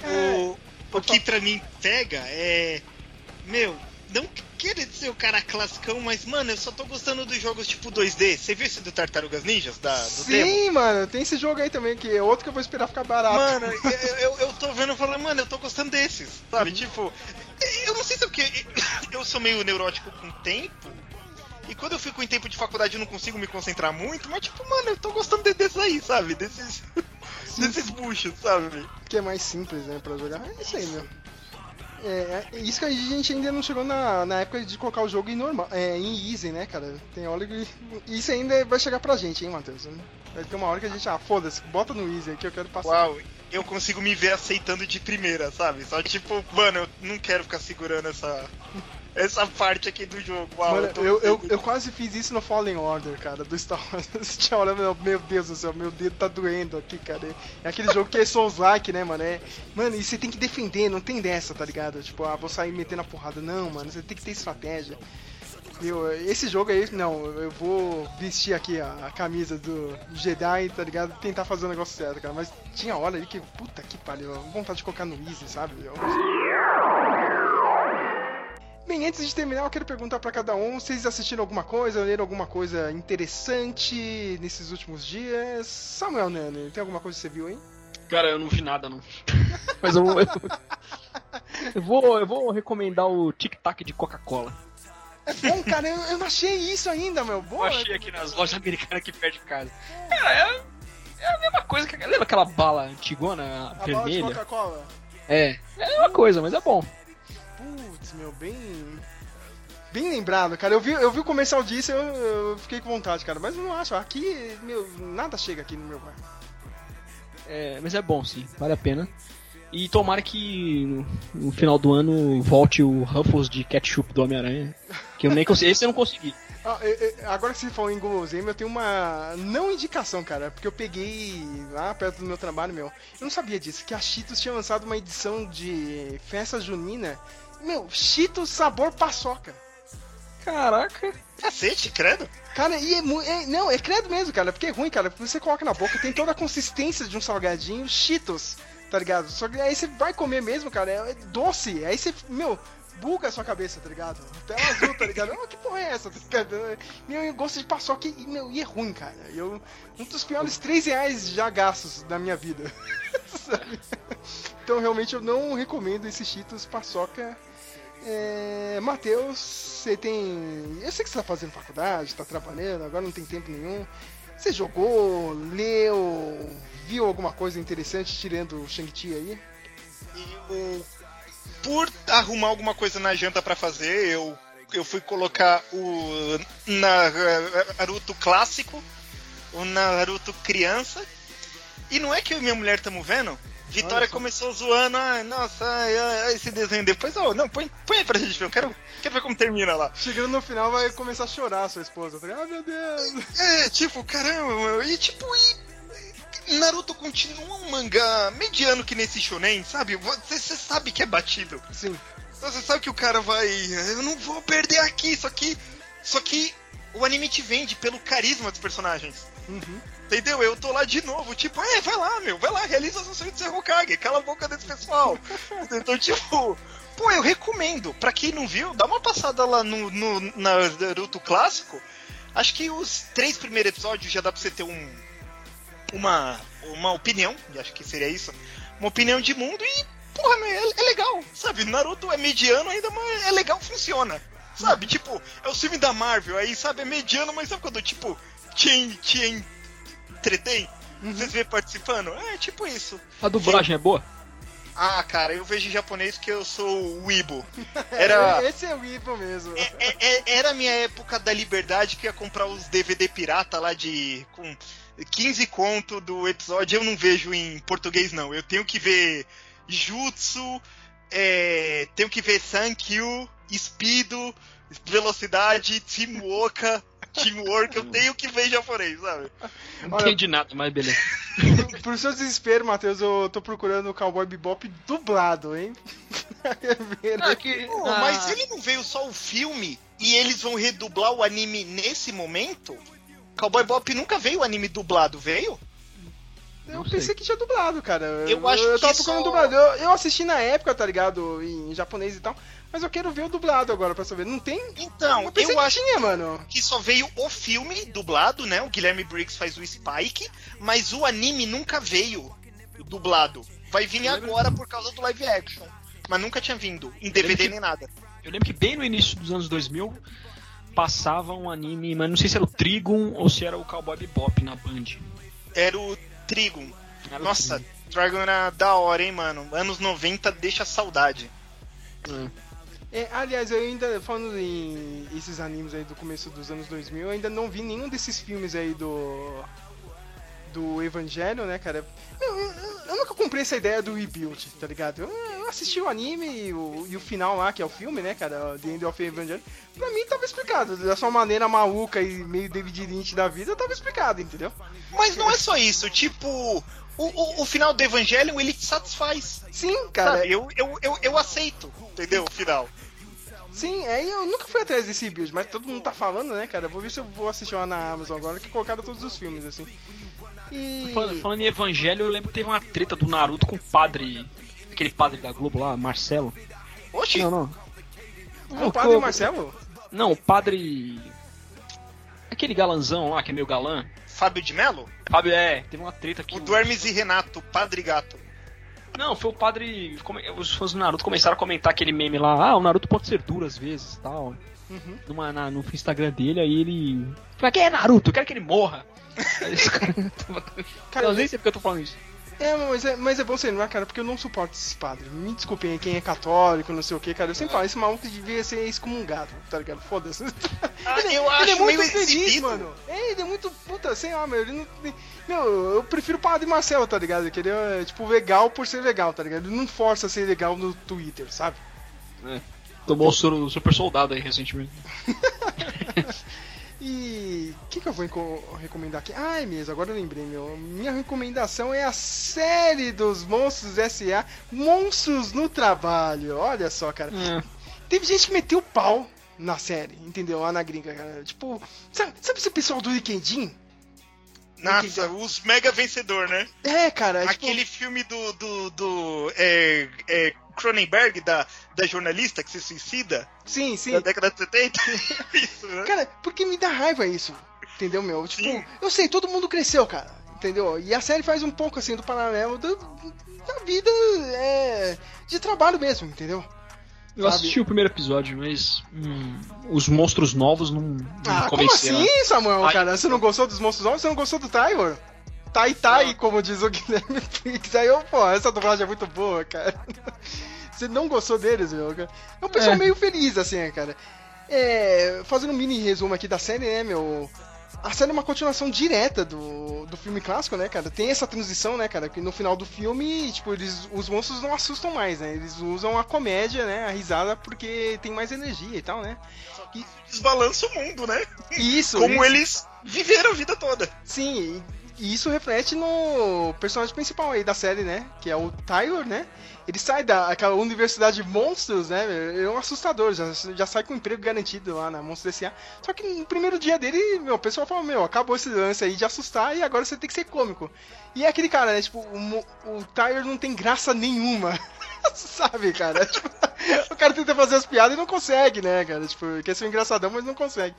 O, o que pra mim pega é. Meu, não querer ser o cara classicão, mas, mano, eu só tô gostando dos jogos tipo 2D. Você viu esse do Tartarugas Ninjas? Da, do demo? Sim, mano. Tem esse jogo aí também, que é outro que eu vou esperar ficar barato. Mano, eu, eu, eu tô vendo e falando, mano, eu tô gostando desses, sabe? Tipo, eu não sei se é porque eu sou meio neurótico com tempo. E quando eu fico em tempo de faculdade eu não consigo me concentrar muito, mas tipo, mano, eu tô gostando de- desses aí, sabe? Desses. desses buchos, sabe? que é mais simples, né, pra jogar. É isso aí, meu. É, é isso que a gente ainda não chegou na, na época de colocar o jogo em normal, é, em easy, né, cara? Tem hora que isso ainda vai chegar pra gente, hein, Matheus? Vai ter uma hora que a gente, ah, foda-se, bota no easy aí que eu quero passar. Uau, eu consigo me ver aceitando de primeira, sabe? Só tipo, mano, eu não quero ficar segurando essa. Essa parte aqui do jogo. Uau, Mano, eu, eu, gostando. eu quase fiz isso no Fallen Order, cara, do Star Wars. Você tinha olhado, meu, meu Deus do céu, meu dedo tá doendo aqui, cara. É aquele jogo que é Souls-like, né, mano? É, mano, e você tem que defender, não tem dessa, tá ligado? Tipo, ah, vou sair metendo a porrada. Não, mano, você tem que ter estratégia. Eu, esse jogo aí, não, eu vou vestir aqui a, a camisa do Jedi, tá ligado? Tentar fazer o negócio certo, cara. Mas tinha hora ali que, puta que pariu, vontade de colocar no Easy, sabe? Eu- Antes de terminar, eu quero perguntar pra cada um: vocês assistiram alguma coisa, leram alguma coisa interessante nesses últimos dias? Samuel Nani, tem alguma coisa que você viu, hein? Cara, eu não vi nada, não. Mas eu, eu, eu vou, eu vou recomendar o Tic Tac de Coca-Cola. É bom, cara, eu, eu não achei isso ainda, meu. Eu Boa, achei aqui nas lojas americanas aqui perto de casa. Cara, é, é a mesma coisa que. Lembra aquela bala antigona, a bala de vermelha? Coca-Cola. É, é a mesma coisa, mas é bom. Putz, meu, bem. Bem lembrado, cara. Eu vi, eu vi o comercial disso e eu, eu fiquei com vontade, cara. Mas eu não acho. Aqui, meu, nada chega aqui no meu bar. É, mas é bom sim, vale a pena. E tomara que no, no final do ano volte o Ruffles de ketchup do Homem-Aranha. Que eu nem consegui. Esse eu não consegui. Ah, eu- agora que você falou em guloseima, eu tenho uma não indicação, cara, porque eu peguei lá perto do meu trabalho, meu. Eu não sabia disso, que a Cheetos tinha lançado uma edição de festa junina. Meu, Cheetos sabor paçoca. Caraca. Cacete, credo. Cara, e é, mu- é- Não, é credo mesmo, cara, porque é ruim, cara. Porque você coloca na boca, tem toda a consistência de um salgadinho, Cheetos, tá ligado? Só que aí você vai comer mesmo, cara, é, é doce. Aí você, meu, buga a sua cabeça, tá ligado? Tela azul, tá ligado? Ah, que porra é essa? Tá ligado? Meu, eu gosto de paçoca e, meu, e é ruim, cara. Eu, um dos piores 3 reais já gastos da minha vida. Sabe? então, realmente, eu não recomendo esse Cheetos paçoca. É, Matheus, você tem. Eu sei que você tá fazendo faculdade, tá trabalhando, agora não tem tempo nenhum. Você jogou, leu, viu alguma coisa interessante tirando o Shang-Chi aí? E o- por arrumar alguma coisa na janta pra fazer, eu eu fui colocar o Na- Naruto clássico, o Naruto criança. E não é que eu e minha mulher estamos vendo? Vitória começou zoando, ai, nossa, ai, ai, esse desenho depois. Oh, não, põe, põe aí pra gente ver, eu quero, quero ver como termina lá. Chegando no final vai começar a chorar a sua esposa. Tá ligado? Ah, meu Deus. É, tipo, caramba, meu, e tipo, e Naruto continua um mangá mediano que nesse shonen, sabe? Você, você sabe que é batido. Sim. Você sabe que o cara vai. Eu não vou perder aqui, só que. Só que o anime te vende pelo carisma dos personagens. Uhum. Entendeu? Eu tô lá de novo, tipo, é, vai lá, meu, vai lá, realiza o sonho de ser Hokage, cala a boca desse pessoal. então, tipo, pô, eu recomendo. Pra quem não viu, dá uma passada lá no, no na Naruto clássico. Acho que os três primeiros episódios já dá pra você ter um. Uma. Uma opinião, e acho que seria isso. Uma opinião de mundo e, porra, meu, é, é legal, sabe? Naruto é mediano ainda, mas é legal, funciona. Sabe, tipo, é o filme da Marvel, aí, sabe, é mediano, mas sabe quando, tipo, te, te entretém? Vocês vê participando? É tipo isso. A dublagem é boa? Ah, cara, eu vejo em japonês que eu sou o Weibo. Era, Esse é o Ivo mesmo. é- é- é- era a minha época da liberdade que ia comprar os DVD pirata lá de. com 15 conto do episódio. Eu não vejo em português, não. Eu tenho que ver Jutsu, é, tenho que ver Sankyu, Speedo, Velocidade, Teamwork. Teamwork, eu tenho que ver japonês, sabe? Não entendi nada, mas beleza. Pro seu desespero, Matheus, eu tô procurando o Cowboy Bebop dublado, hein? Ah, que- Pô, ah, mas ele não veio só o filme e eles vão redublar o anime nesse momento? Cowboy Bop nunca veio o anime dublado, veio? Eu Não pensei sei. que tinha dublado, cara. Eu acho eu tava que procurando só- dublado. Eu, eu assisti na época, tá ligado? Em japonês e tal. Mas eu quero ver o dublado agora pra saber. Não tem? Então, eu pensei eu que acho tinha, mano. que só veio o filme dublado, né? O Guilherme Briggs faz o Spike, mas o anime nunca veio dublado. Vai vir agora por causa do live action. Mas nunca tinha vindo, em DVD nem nada. Eu lembro que bem no início dos anos 2000 passava um anime, mas não sei se era o Trigun ou se era o Cowboy Bebop na Band. Era o Trigun. Era o Nossa, Trigun. Dragon era da hora, hein, mano. Anos 90 deixa saudade. É, aliás, eu ainda, falando em esses animes aí do começo dos anos 2000, eu ainda não vi nenhum desses filmes aí do. Do Evangelho, né, cara? Eu, eu- eu nunca comprei essa ideia do rebuild, tá ligado? Eu, eu assisti o anime e o, e o final lá, que é o filme, né, cara? The End of Evangelion. Pra mim tava explicado. Da sua maneira maluca e meio David Lynch da vida, tava explicado, entendeu? Mas não é só isso, tipo, o, o, o final do Evangelion ele te satisfaz. Sim, cara. Sabe? Eu, eu, eu, eu aceito, entendeu? O final. Sim, aí eu nunca fui atrás desse build, mas todo mundo tá falando, né, cara? Vou ver se eu vou assistir lá na Amazon agora, que colocaram todos os filmes, assim. E. Falando, falando em Evangelho, eu lembro que teve uma treta do Naruto com o padre. Aquele padre da Globo lá, Marcelo. Oxi, Não, não. Ah, o padre Marcelo? Não, o padre. Aquele galanzão lá, que é meio galã. Fábio de Mello? Fábio, é, teve uma treta aqui. O do Hermes e Renato, Padre Gato. Não, foi o padre. Os fãs do Naruto começaram a comentar aquele meme lá. Ah, o Naruto pode ser duro às vezes tal. Uhum. Numa, na- no Instagram dele, aí ele. Fala, quem é Naruto? Eu quero que ele morra. Cara, eu nem sei porque eu tô falando isso. É, mas é, mas é bom você lembrar, cara, porque eu não suporto esses padres. Me desculpem aí quem é católico, não sei o que, cara. Eu sempre falo, esse maluco devia ser excomungado, tá ligado? Foda-se. Ah, eu ele é acho muito meio feliz, exibido. mano. É, ele é muito puta, sei lá, meu. Ele não. tem- Meu, eu prefiro o padre Marcelo, tá ligado? Que ele é, tipo, legal por ser legal, tá ligado? Ele não força a ser legal no Twitter, sabe? Tomou o soro- o super soldado aí recentemente. E o que, que eu vou recomendar aqui? Ai, mesmo, agora eu lembrei, meu. Minha recomendação é a série dos Monstros S.A. Monstros no Trabalho. Olha só, cara. Teve gente que meteu o pau na série, entendeu? Lá na gringa, cara. Tipo, sabe, sabe esse pessoal do Weekendin? Nossa, os mega vencedor, né? É, cara. é tipo- Aquele filme do, do, do é, é, Cronenberg, da, da jornalista que se suicida, Sim, sim. da década de 70. Isso, né? Cara, porque me dá raiva isso. Entendeu, meu? Tipo, Sim. eu sei, todo mundo cresceu, cara. Entendeu? E a série faz um pouco assim do paralelo do- da vida é, de trabalho mesmo, entendeu? Eu Sabe? assisti o primeiro episódio, mas hum, os monstros novos não, não Ah, me como convenceram. assim, Samuel, Ai, cara? Você não gostou dos monstros novos? Você não gostou do Trevor? Tai Tai, como diz o Guilherme Briggs. Aí eu, pô, essa dublagem é muito boa, cara. Você não gostou deles, meu? cara? É um pessoal É. meio feliz, assim, cara. é, fazendo um mini resumo aqui da série, né, meu? A série é uma continuação direta do, do filme clássico, né, cara? Tem essa transição, né, cara? Que no final do filme, tipo, eles, os monstros não assustam mais, né? Eles usam a comédia, né? A risada porque tem mais energia e tal, né? E desbalança o mundo, né? Isso. Como isso. eles viveram a vida toda. Sim, e isso reflete no personagem principal aí da série, né? Que é o Tyler, né? Ele sai daquela universidade de monstros, né? É um assustador, já, já sai com um emprego garantido lá na Monstros S.A. Só que no primeiro dia dele, meu, o pessoal fala, meu, acabou esse lance aí de assustar e agora você tem que ser cômico. E é aquele cara, né? Tipo, o, o Tyler não tem graça nenhuma. Sabe, cara? Tipo, o cara tenta fazer as piadas e não consegue, né, cara? Tipo, quer ser um engraçadão, mas não consegue.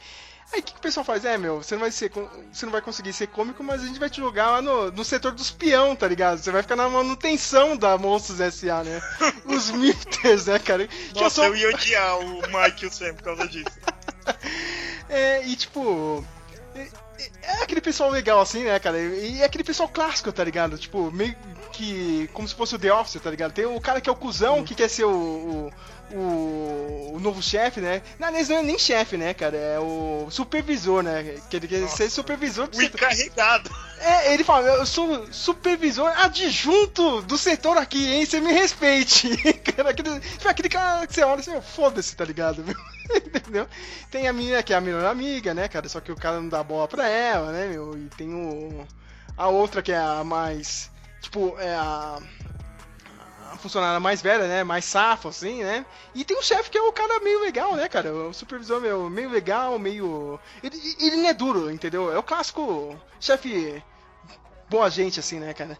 Aí o que, que o pessoal faz? É, meu, você não vai ser. Você não vai conseguir ser cômico, mas a gente vai te jogar lá no, no setor dos peão, tá ligado? Você vai ficar na manutenção da Monstros S.A., né? Os mifters, né, cara? Nossa, sou- eu ia odiar o Mike o Sam por causa disso. É, e tipo. é- aquele pessoal legal, assim, né, cara? E é aquele pessoal clássico, tá ligado? Tipo, meio que. Como se fosse o The Office, tá ligado? Tem o cara que é o cuzão, que quer ser o. o o, o novo chefe, né? Na não é nem chefe, né, cara? É o supervisor, né? Que ele quer Nossa. ser supervisor do O setor. encarregado. É, ele fala, eu sou supervisor adjunto do setor aqui, hein? Você me respeite. Cara, aquele, tipo, aquele cara que você olha assim, foda-se, tá ligado? meu? Entendeu? Tem a menina que é a melhor amiga, né, cara? Só que o cara não dá bola pra ela, né, meu? E tem o. A outra que é a mais. Tipo, é a. A funcionária mais velha, né? Mais safo, assim, né? E tem o chefe que é o cara meio legal, né, cara? O supervisor meio, meio legal, meio. Ele, ele não é duro, entendeu? É o clássico chefe boa gente, assim, né, cara?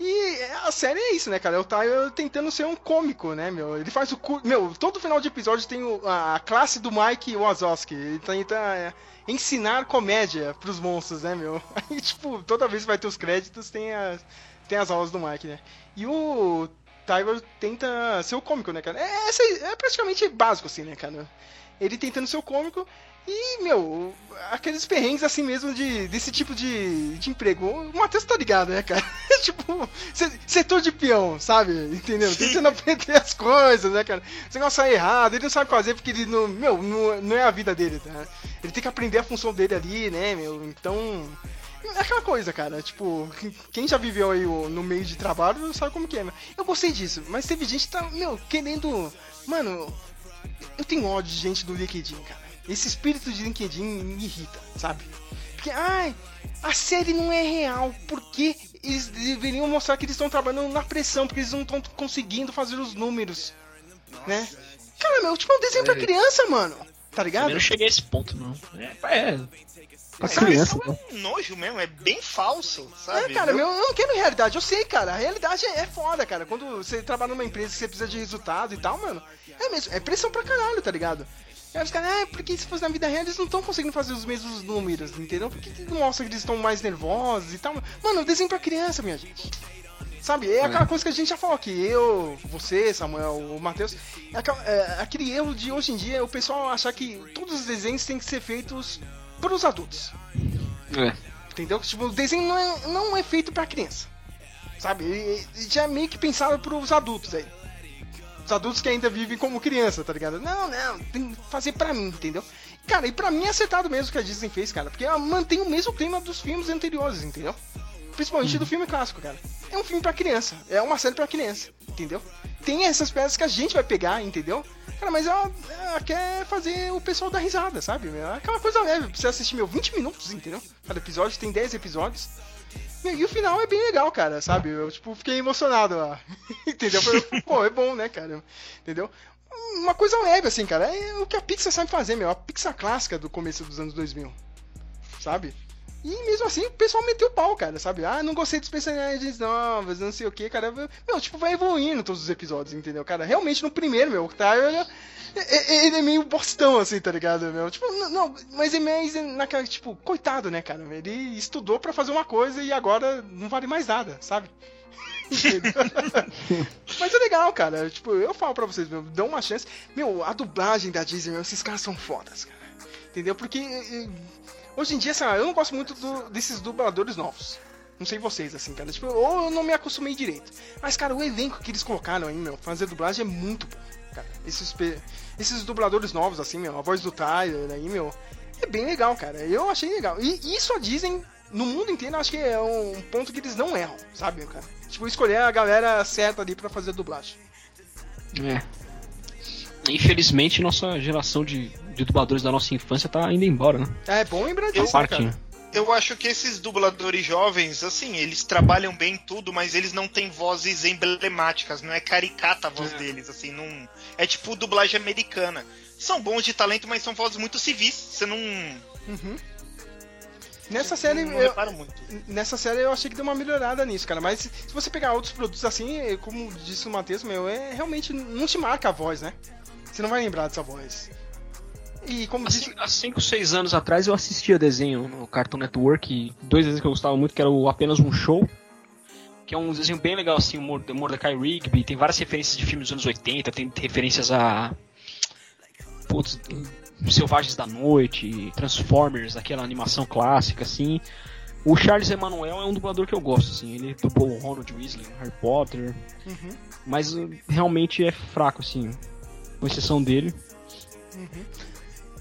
E a série é isso, né, cara? O Tyler tentando ser um cômico, né, meu? Ele faz o. cu- Meu, todo final de episódio tem a, classe do Mike Wazowski. Ele tenta é, ensinar comédia pros monstros, né, meu? Aí, tipo, toda vez que vai ter os créditos, tem as, tem as aulas do Mike, né? E o Tyler tenta ser o cômico, né, cara? É, essa é praticamente básico, assim, né, cara? Ele tentando ser o cômico e, meu, aqueles perrengues assim mesmo de, desse tipo de, de emprego. O Matheus tá ligado, né, cara? tipo, se- setor de peão, sabe? Entendeu? Tentando aprender as coisas, né, cara? O negócio sai errado, ele não sabe fazer porque ele não. Meu, não, não é a vida dele, tá? Ele tem que aprender a função dele ali, né, meu? Então. É aquela coisa, cara, tipo, quem já viveu aí no meio de trabalho sabe como que é, né? Eu gostei disso, mas teve gente que tá, meu, querendo. Mano, eu tenho ódio de gente do LinkedIn, cara. Esse espírito de LinkedIn me irrita, sabe? Porque, ai, a série não é real, porque eles deveriam mostrar que eles estão trabalhando na pressão, porque eles não estão conseguindo fazer os números, né? Cara, meu, tipo, é um desenho pra criança, mano. Tá ligado? Eu não cheguei a esse ponto, não. É, é pra Sabe, criança, isso é um nojo mesmo, é bem falso, sabe? É, cara, Eu- eu não quero realidade, eu sei, cara. A realidade é, é foda, cara. Quando você trabalha numa empresa que você precisa de resultado e tal, mano, é mesmo, é pressão pra caralho, tá ligado? E aí os caras, ah, porque se fosse na vida real eles não estão conseguindo fazer os mesmos números, entendeu? Porque que não mostra que eles estão mais nervosos e tal. Mano, desenho pra criança, minha gente. Sabe, é aquela coisa que a gente já falou aqui, eu, você, Samuel, o Matheus, é, é aquele erro de hoje em dia o pessoal achar que todos os desenhos têm que ser feitos pros adultos. É. Entendeu? Tipo, o desenho não é, não é feito pra criança. Sabe? Ele já é meio que pensado pros adultos aí. Os adultos que ainda vivem como criança, tá ligado? Não, não, tem que fazer pra mim, entendeu? Cara, e pra mim é acertado mesmo o que a Disney fez, cara. Porque ela mantém o mesmo clima dos filmes anteriores, entendeu? Principalmente do filme clássico, cara. É um filme pra criança. É uma série pra criança, entendeu? Tem essas peças que a gente vai pegar, entendeu? Cara, mas ela, ela quer fazer o pessoal dar risada, sabe? É aquela coisa leve. Você assistir, meu, 20 minutos, entendeu? Cada episódio tem 10 episódios. E o final é bem legal, cara, sabe? Eu, tipo, fiquei emocionado lá. Entendeu? Pô, é bom, né, cara? Entendeu? Uma coisa leve, assim, cara. É o que a Pixar sabe fazer, meu. A Pixar clássica do começo dos anos 2000. Sabe? E mesmo assim, o pessoal meteu o pau, cara, sabe? Ah, não gostei dos personagens novos, não sei o que, cara. Meu, tipo, vai evoluindo todos os episódios, entendeu, cara? Realmente, no primeiro, meu, o Tyler, é- ele é meio bostão, assim, tá ligado, meu? Tipo, não, mas é mais naquela, tipo, coitado, né, cara? Ele estudou pra fazer uma coisa e agora não vale mais nada, sabe? Mas é legal, cara. Tipo, eu falo pra vocês, meu, dão uma chance. Meu, a dublagem da Disney, meu, esses caras são fodas, cara. Entendeu? Porque eh, hoje em dia, sei eu não gosto muito do- desses dubladores novos. Não sei vocês, assim, cara. Tipo, ou eu não me acostumei direito. Mas, cara, o elenco que eles colocaram aí, meu, fazer dublagem é muito bom. cara. Esses, esses dubladores novos, assim, meu, a voz do Tyler aí, meu, é bem legal, cara. Eu achei legal. E isso a Disney, no mundo inteiro, eu acho que é um ponto que eles não erram, sabe, cara? Tipo, escolher a galera certa ali pra fazer dublagem. É. Infelizmente, nossa geração de, de dubladores da nossa infância tá indo embora, né? É bom lembrar Tá disso, né, cara. Eu acho que esses dubladores jovens, assim, eles trabalham bem em tudo, mas eles não têm vozes emblemáticas, não é caricata a voz deles, assim, não. É tipo dublagem americana. São bons de talento, mas são vozes muito civis. Você não. Uhum. Nessa série, não eu, muito. nessa série eu achei que deu uma melhorada nisso, cara. Mas se você pegar outros produtos assim, é, como disse o Matheus, meu, é realmente não te marca a voz, né? Você não vai lembrar dessa voz. E como disse. Há 5, 6 anos atrás eu assistia desenho no Cartoon Network, e dois desenhos que eu gostava muito, que era o Apenas um Show, que é um desenho bem legal, assim, o Morde- Mordecai Rigby, tem várias referências de filmes dos anos 80, tem referências a... Putz, Selvagens da Noite, Transformers, aquela animação clássica, assim. O Charles Emanuel é um dublador que eu gosto, assim, ele dublou o Ronald Weasley, Harry Potter, Uhum, mas uh, realmente é fraco, assim, com exceção dele. uhum.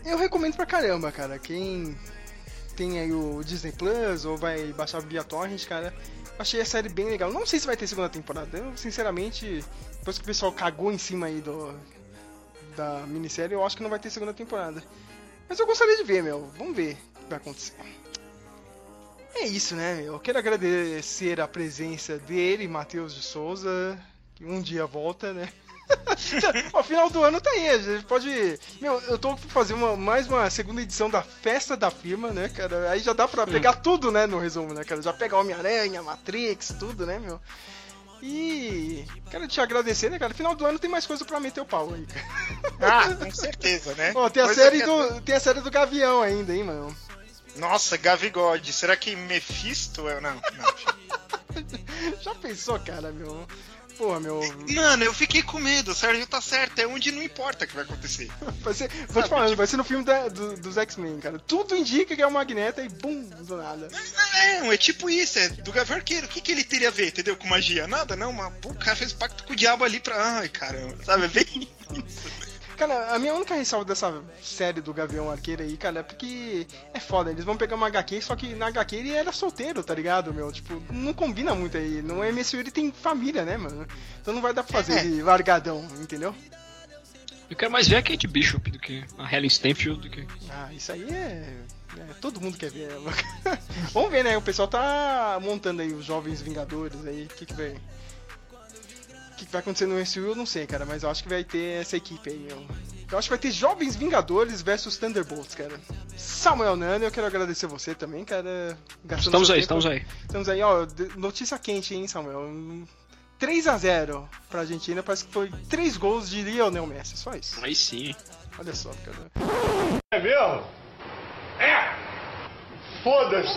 Eu recomendo pra caramba, cara. Quem tem aí o Disney Plus ou vai baixar via Torrent, cara. Achei a série bem legal. Não sei se vai ter segunda temporada. Eu, sinceramente, depois que o pessoal cagou em cima aí do da minissérie, eu acho que não vai ter segunda temporada. Mas eu gostaria de ver, meu. Vamos ver o que vai acontecer. É isso, né? Eu quero agradecer a presença dele, Matheus de Souza, que um dia volta, né? Ó, final do ano tá aí, a gente pode. Meu, eu tô pra fazer uma, mais uma segunda edição da festa da firma, né, cara? Aí já dá pra pegar tudo, né, no resumo, né, cara? Já pega Homem-Aranha, Matrix, tudo, né, meu? E quero te agradecer, né, cara? Final do ano tem mais coisa pra meter o pau aí. Ah, com certeza, né? Ó, tem a Coisa série é- do. Tem a série do Gavião ainda, hein, mano? Nossa, Gavigode. Será que Mephisto é. Não, não. Já pensou, cara, meu? Porra, meu. Mano, eu fiquei com medo. O Sérgio tá certo. É onde não importa o que vai acontecer. Vai ser, vou te falando, vai ser no filme da- do- dos X-Men, cara. Tudo indica que é o Magneto e bum, do nada. Não, é tipo isso. É do Gavião Arqueiro. O que, que ele teria a ver, entendeu? Com magia? Nada, não. Mas pô, o cara fez pacto com o diabo ali pra. Ai, caramba. Sabe? É bem. Cara, a minha única ressalva dessa série do Gavião Arqueiro aí, cara, é porque é foda, eles vão pegar uma HQ, só que na HQ ele era solteiro, tá ligado, meu? Tipo, não combina muito aí. No MSU ele tem família, né, mano? Então não vai dar pra fazer É. ele largadão, entendeu? Eu quero mais ver a Kate Bishop do que a Helen Stanfield do que... Ah, isso aí é. é, todo mundo quer ver ela. Vamos ver, né? O pessoal tá montando aí os Jovens Vingadores aí. O que, que vai. O que, vai acontecer no MCU eu não sei, cara, mas eu acho que vai ter essa equipe aí. Eu, eu acho que vai ter Jovens Vingadores versus Thunderbolts, cara. Samuel Nano, eu quero agradecer você também, cara. Estamos aí, tempo. estamos aí. Estamos aí, ó. Notícia quente, hein, Samuel? 3x0 pra Argentina, parece que foi 3 gols de Lionel Messi, só isso. Aí sim. Olha só, cara. É mesmo? É! Foda-se!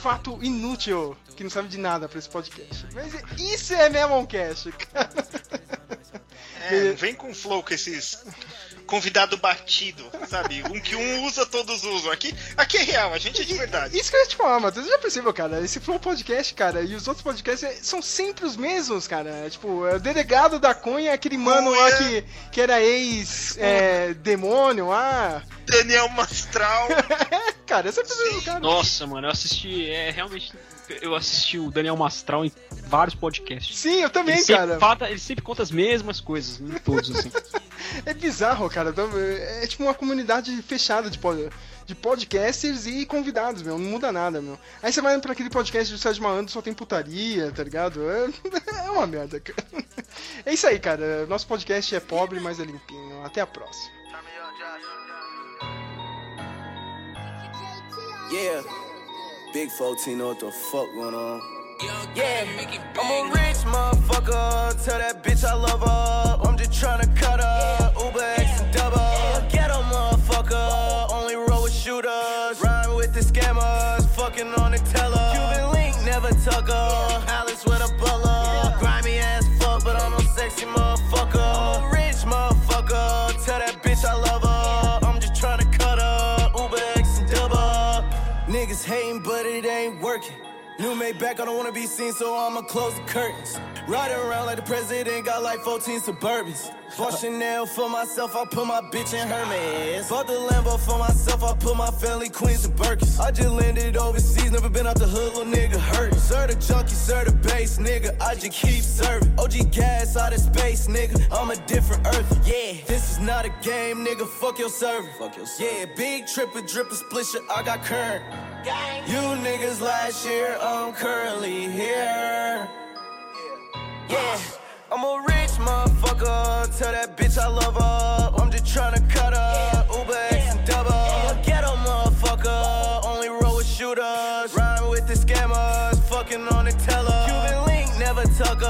Fato inútil que não serve de nada pra esse podcast. Mas isso é Memoncast, cara. É, vem com flow com esses convidado batido, sabe? Um que um usa, todos usam. Aqui, aqui é real, a gente é de verdade. Isso que eu ia te falar, Matheus, você já percebeu, cara? Esse Flow Podcast, cara, e os outros podcasts é- ssão sempre os mesmos, cara. É, tipo, é o delegado da Cunha, aquele mano lá que, que era ex-demônio lá. Daniel Mastral. cara, é sempre o mesmo cara. Nossa, mano, eu assisti. É realmente. Eu assisti o Daniel Mastral em vários podcasts. Sim, eu também, ele cara. fala- ele sempre conta as mesmas coisas em todos, assim. É bizarro, cara. Então, É tipo uma comunidade fechada de, pod- de podcasters e convidados, meu. Não muda nada, meu. Aí você vai pra aquele podcast do Sérgio Malandro, só tem putaria, tá ligado? É, é uma merda, cara. É isso aí, cara. Nosso podcast é pobre, mas é limpinho. Até a próxima. Yeah. Big 14 know what the fuck going on. Yeah, I'm a rich motherfucker. Tell that bitch I love her. I'm just tryna cut her. Uber X and double. Ghetto motherfucker. Only roll with shooters. Rhyme with the scammers. Fucking on the teller. Cuban link, never tuck her. Alice with a butler. Grimy ass fuck, but I'm a sexy motherfucker. New made back, I don't wanna be seen, so I'ma close the curtains. Riding around like the president, got like 14 Suburbans. Bought Chanel for myself, I put my bitch in Hermes. Bought the Lambo for myself, I put my family Queens and Birkins. I just landed overseas, never been out the hood, little nigga hurt. Sir the junkie, sir the base, nigga, I just keep serving. OG gas out of space, nigga, I'm a different earth. Yeah, this is not a game, nigga, fuck your server. Fuck your server. Yeah, big tripper, dripper, split shit, I got current. You niggas last year, I'm currently here. Yeah, I'm a rich motherfucker. Tell that bitch I love her. I'm just tryna cut her. Uber X and double. I'm a ghetto motherfucker. Only roll with shooters. Rhyme with the scammers. Fucking on the teller. Cuban link, never tuck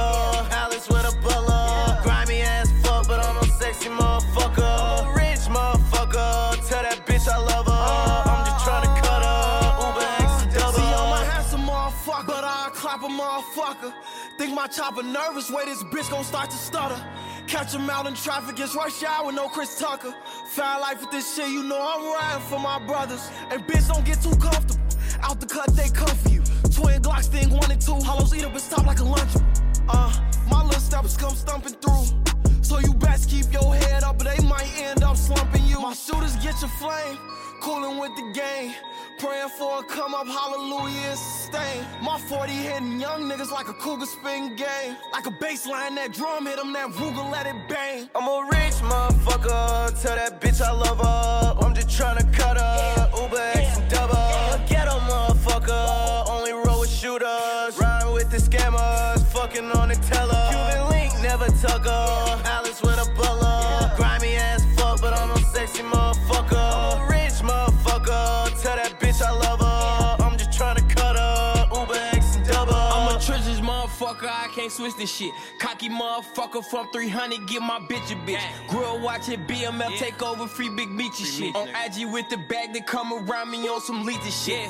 motherfucker. Think my chopper nervous, way this bitch gon' start to stutter. Catch him out in traffic, it's rush hour no Chris Tucker. Foul life with this shit, you know I'm riding for my brothers. And bitch, don't get too comfortable. Out the cut, they come for you. Twin Glocks, thing one and two. Hollows eat up and stop like a lunch. Uh, my little steppers come stumping through. So you best keep your head up, but they might end up slumping you. My shooters get your flame, cooling with the game. Praying for a come up, hallelujah, sustain. My 40 hitting young niggas like a cougar spin game. Like a baseline, that drum hit 'em, that Ruger let it bang. I'm a rich motherfucker. Tell that bitch I love her. I'm just tryna cut her. Uber X and double. Ghetto motherfucker. Only roll with shooters. Rhyme with the scammers. Fucking on the teller. Cuban link, never tuck her. Alice with a butler. Grimy ass fuck, but I'm a sexy motherfucker. Can't switch this shit. Cocky motherfucker from 300, get my bitch a bitch. Grill watching BMF take over free big meaty shit. On IG with the bag that come around me on some lethal shit.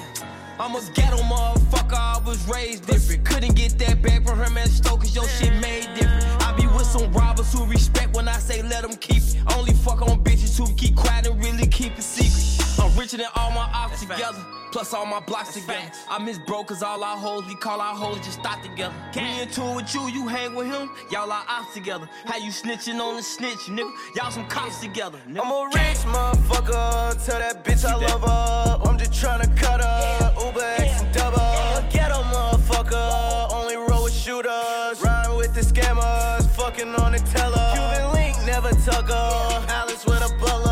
I'm a ghetto motherfucker, I was raised different. Couldn't get that back from her man Stoke, cause your shit made different. I be with some robbers who respect when I say let them keep it. Only fuck on bitches who keep quiet and really keep it secret. I'm richer than all my ops together. Plus all my blocks together. I miss bro, cause all our hoes, we call our hoes just stop together. Me in tour with you, you hang with him, y'all are ops together. How you snitching on the snitch, nigga? Y'all some cops together. Nigga. I'm a rich motherfucker. Tell that bitch I love her. I'm just tryna cut her. Uber X and double. Ghetto motherfucker. Only roll with shooters. Rhyme with the scammers. Fucking on the teller. Cuban link, never tuck her. Alice with a butler.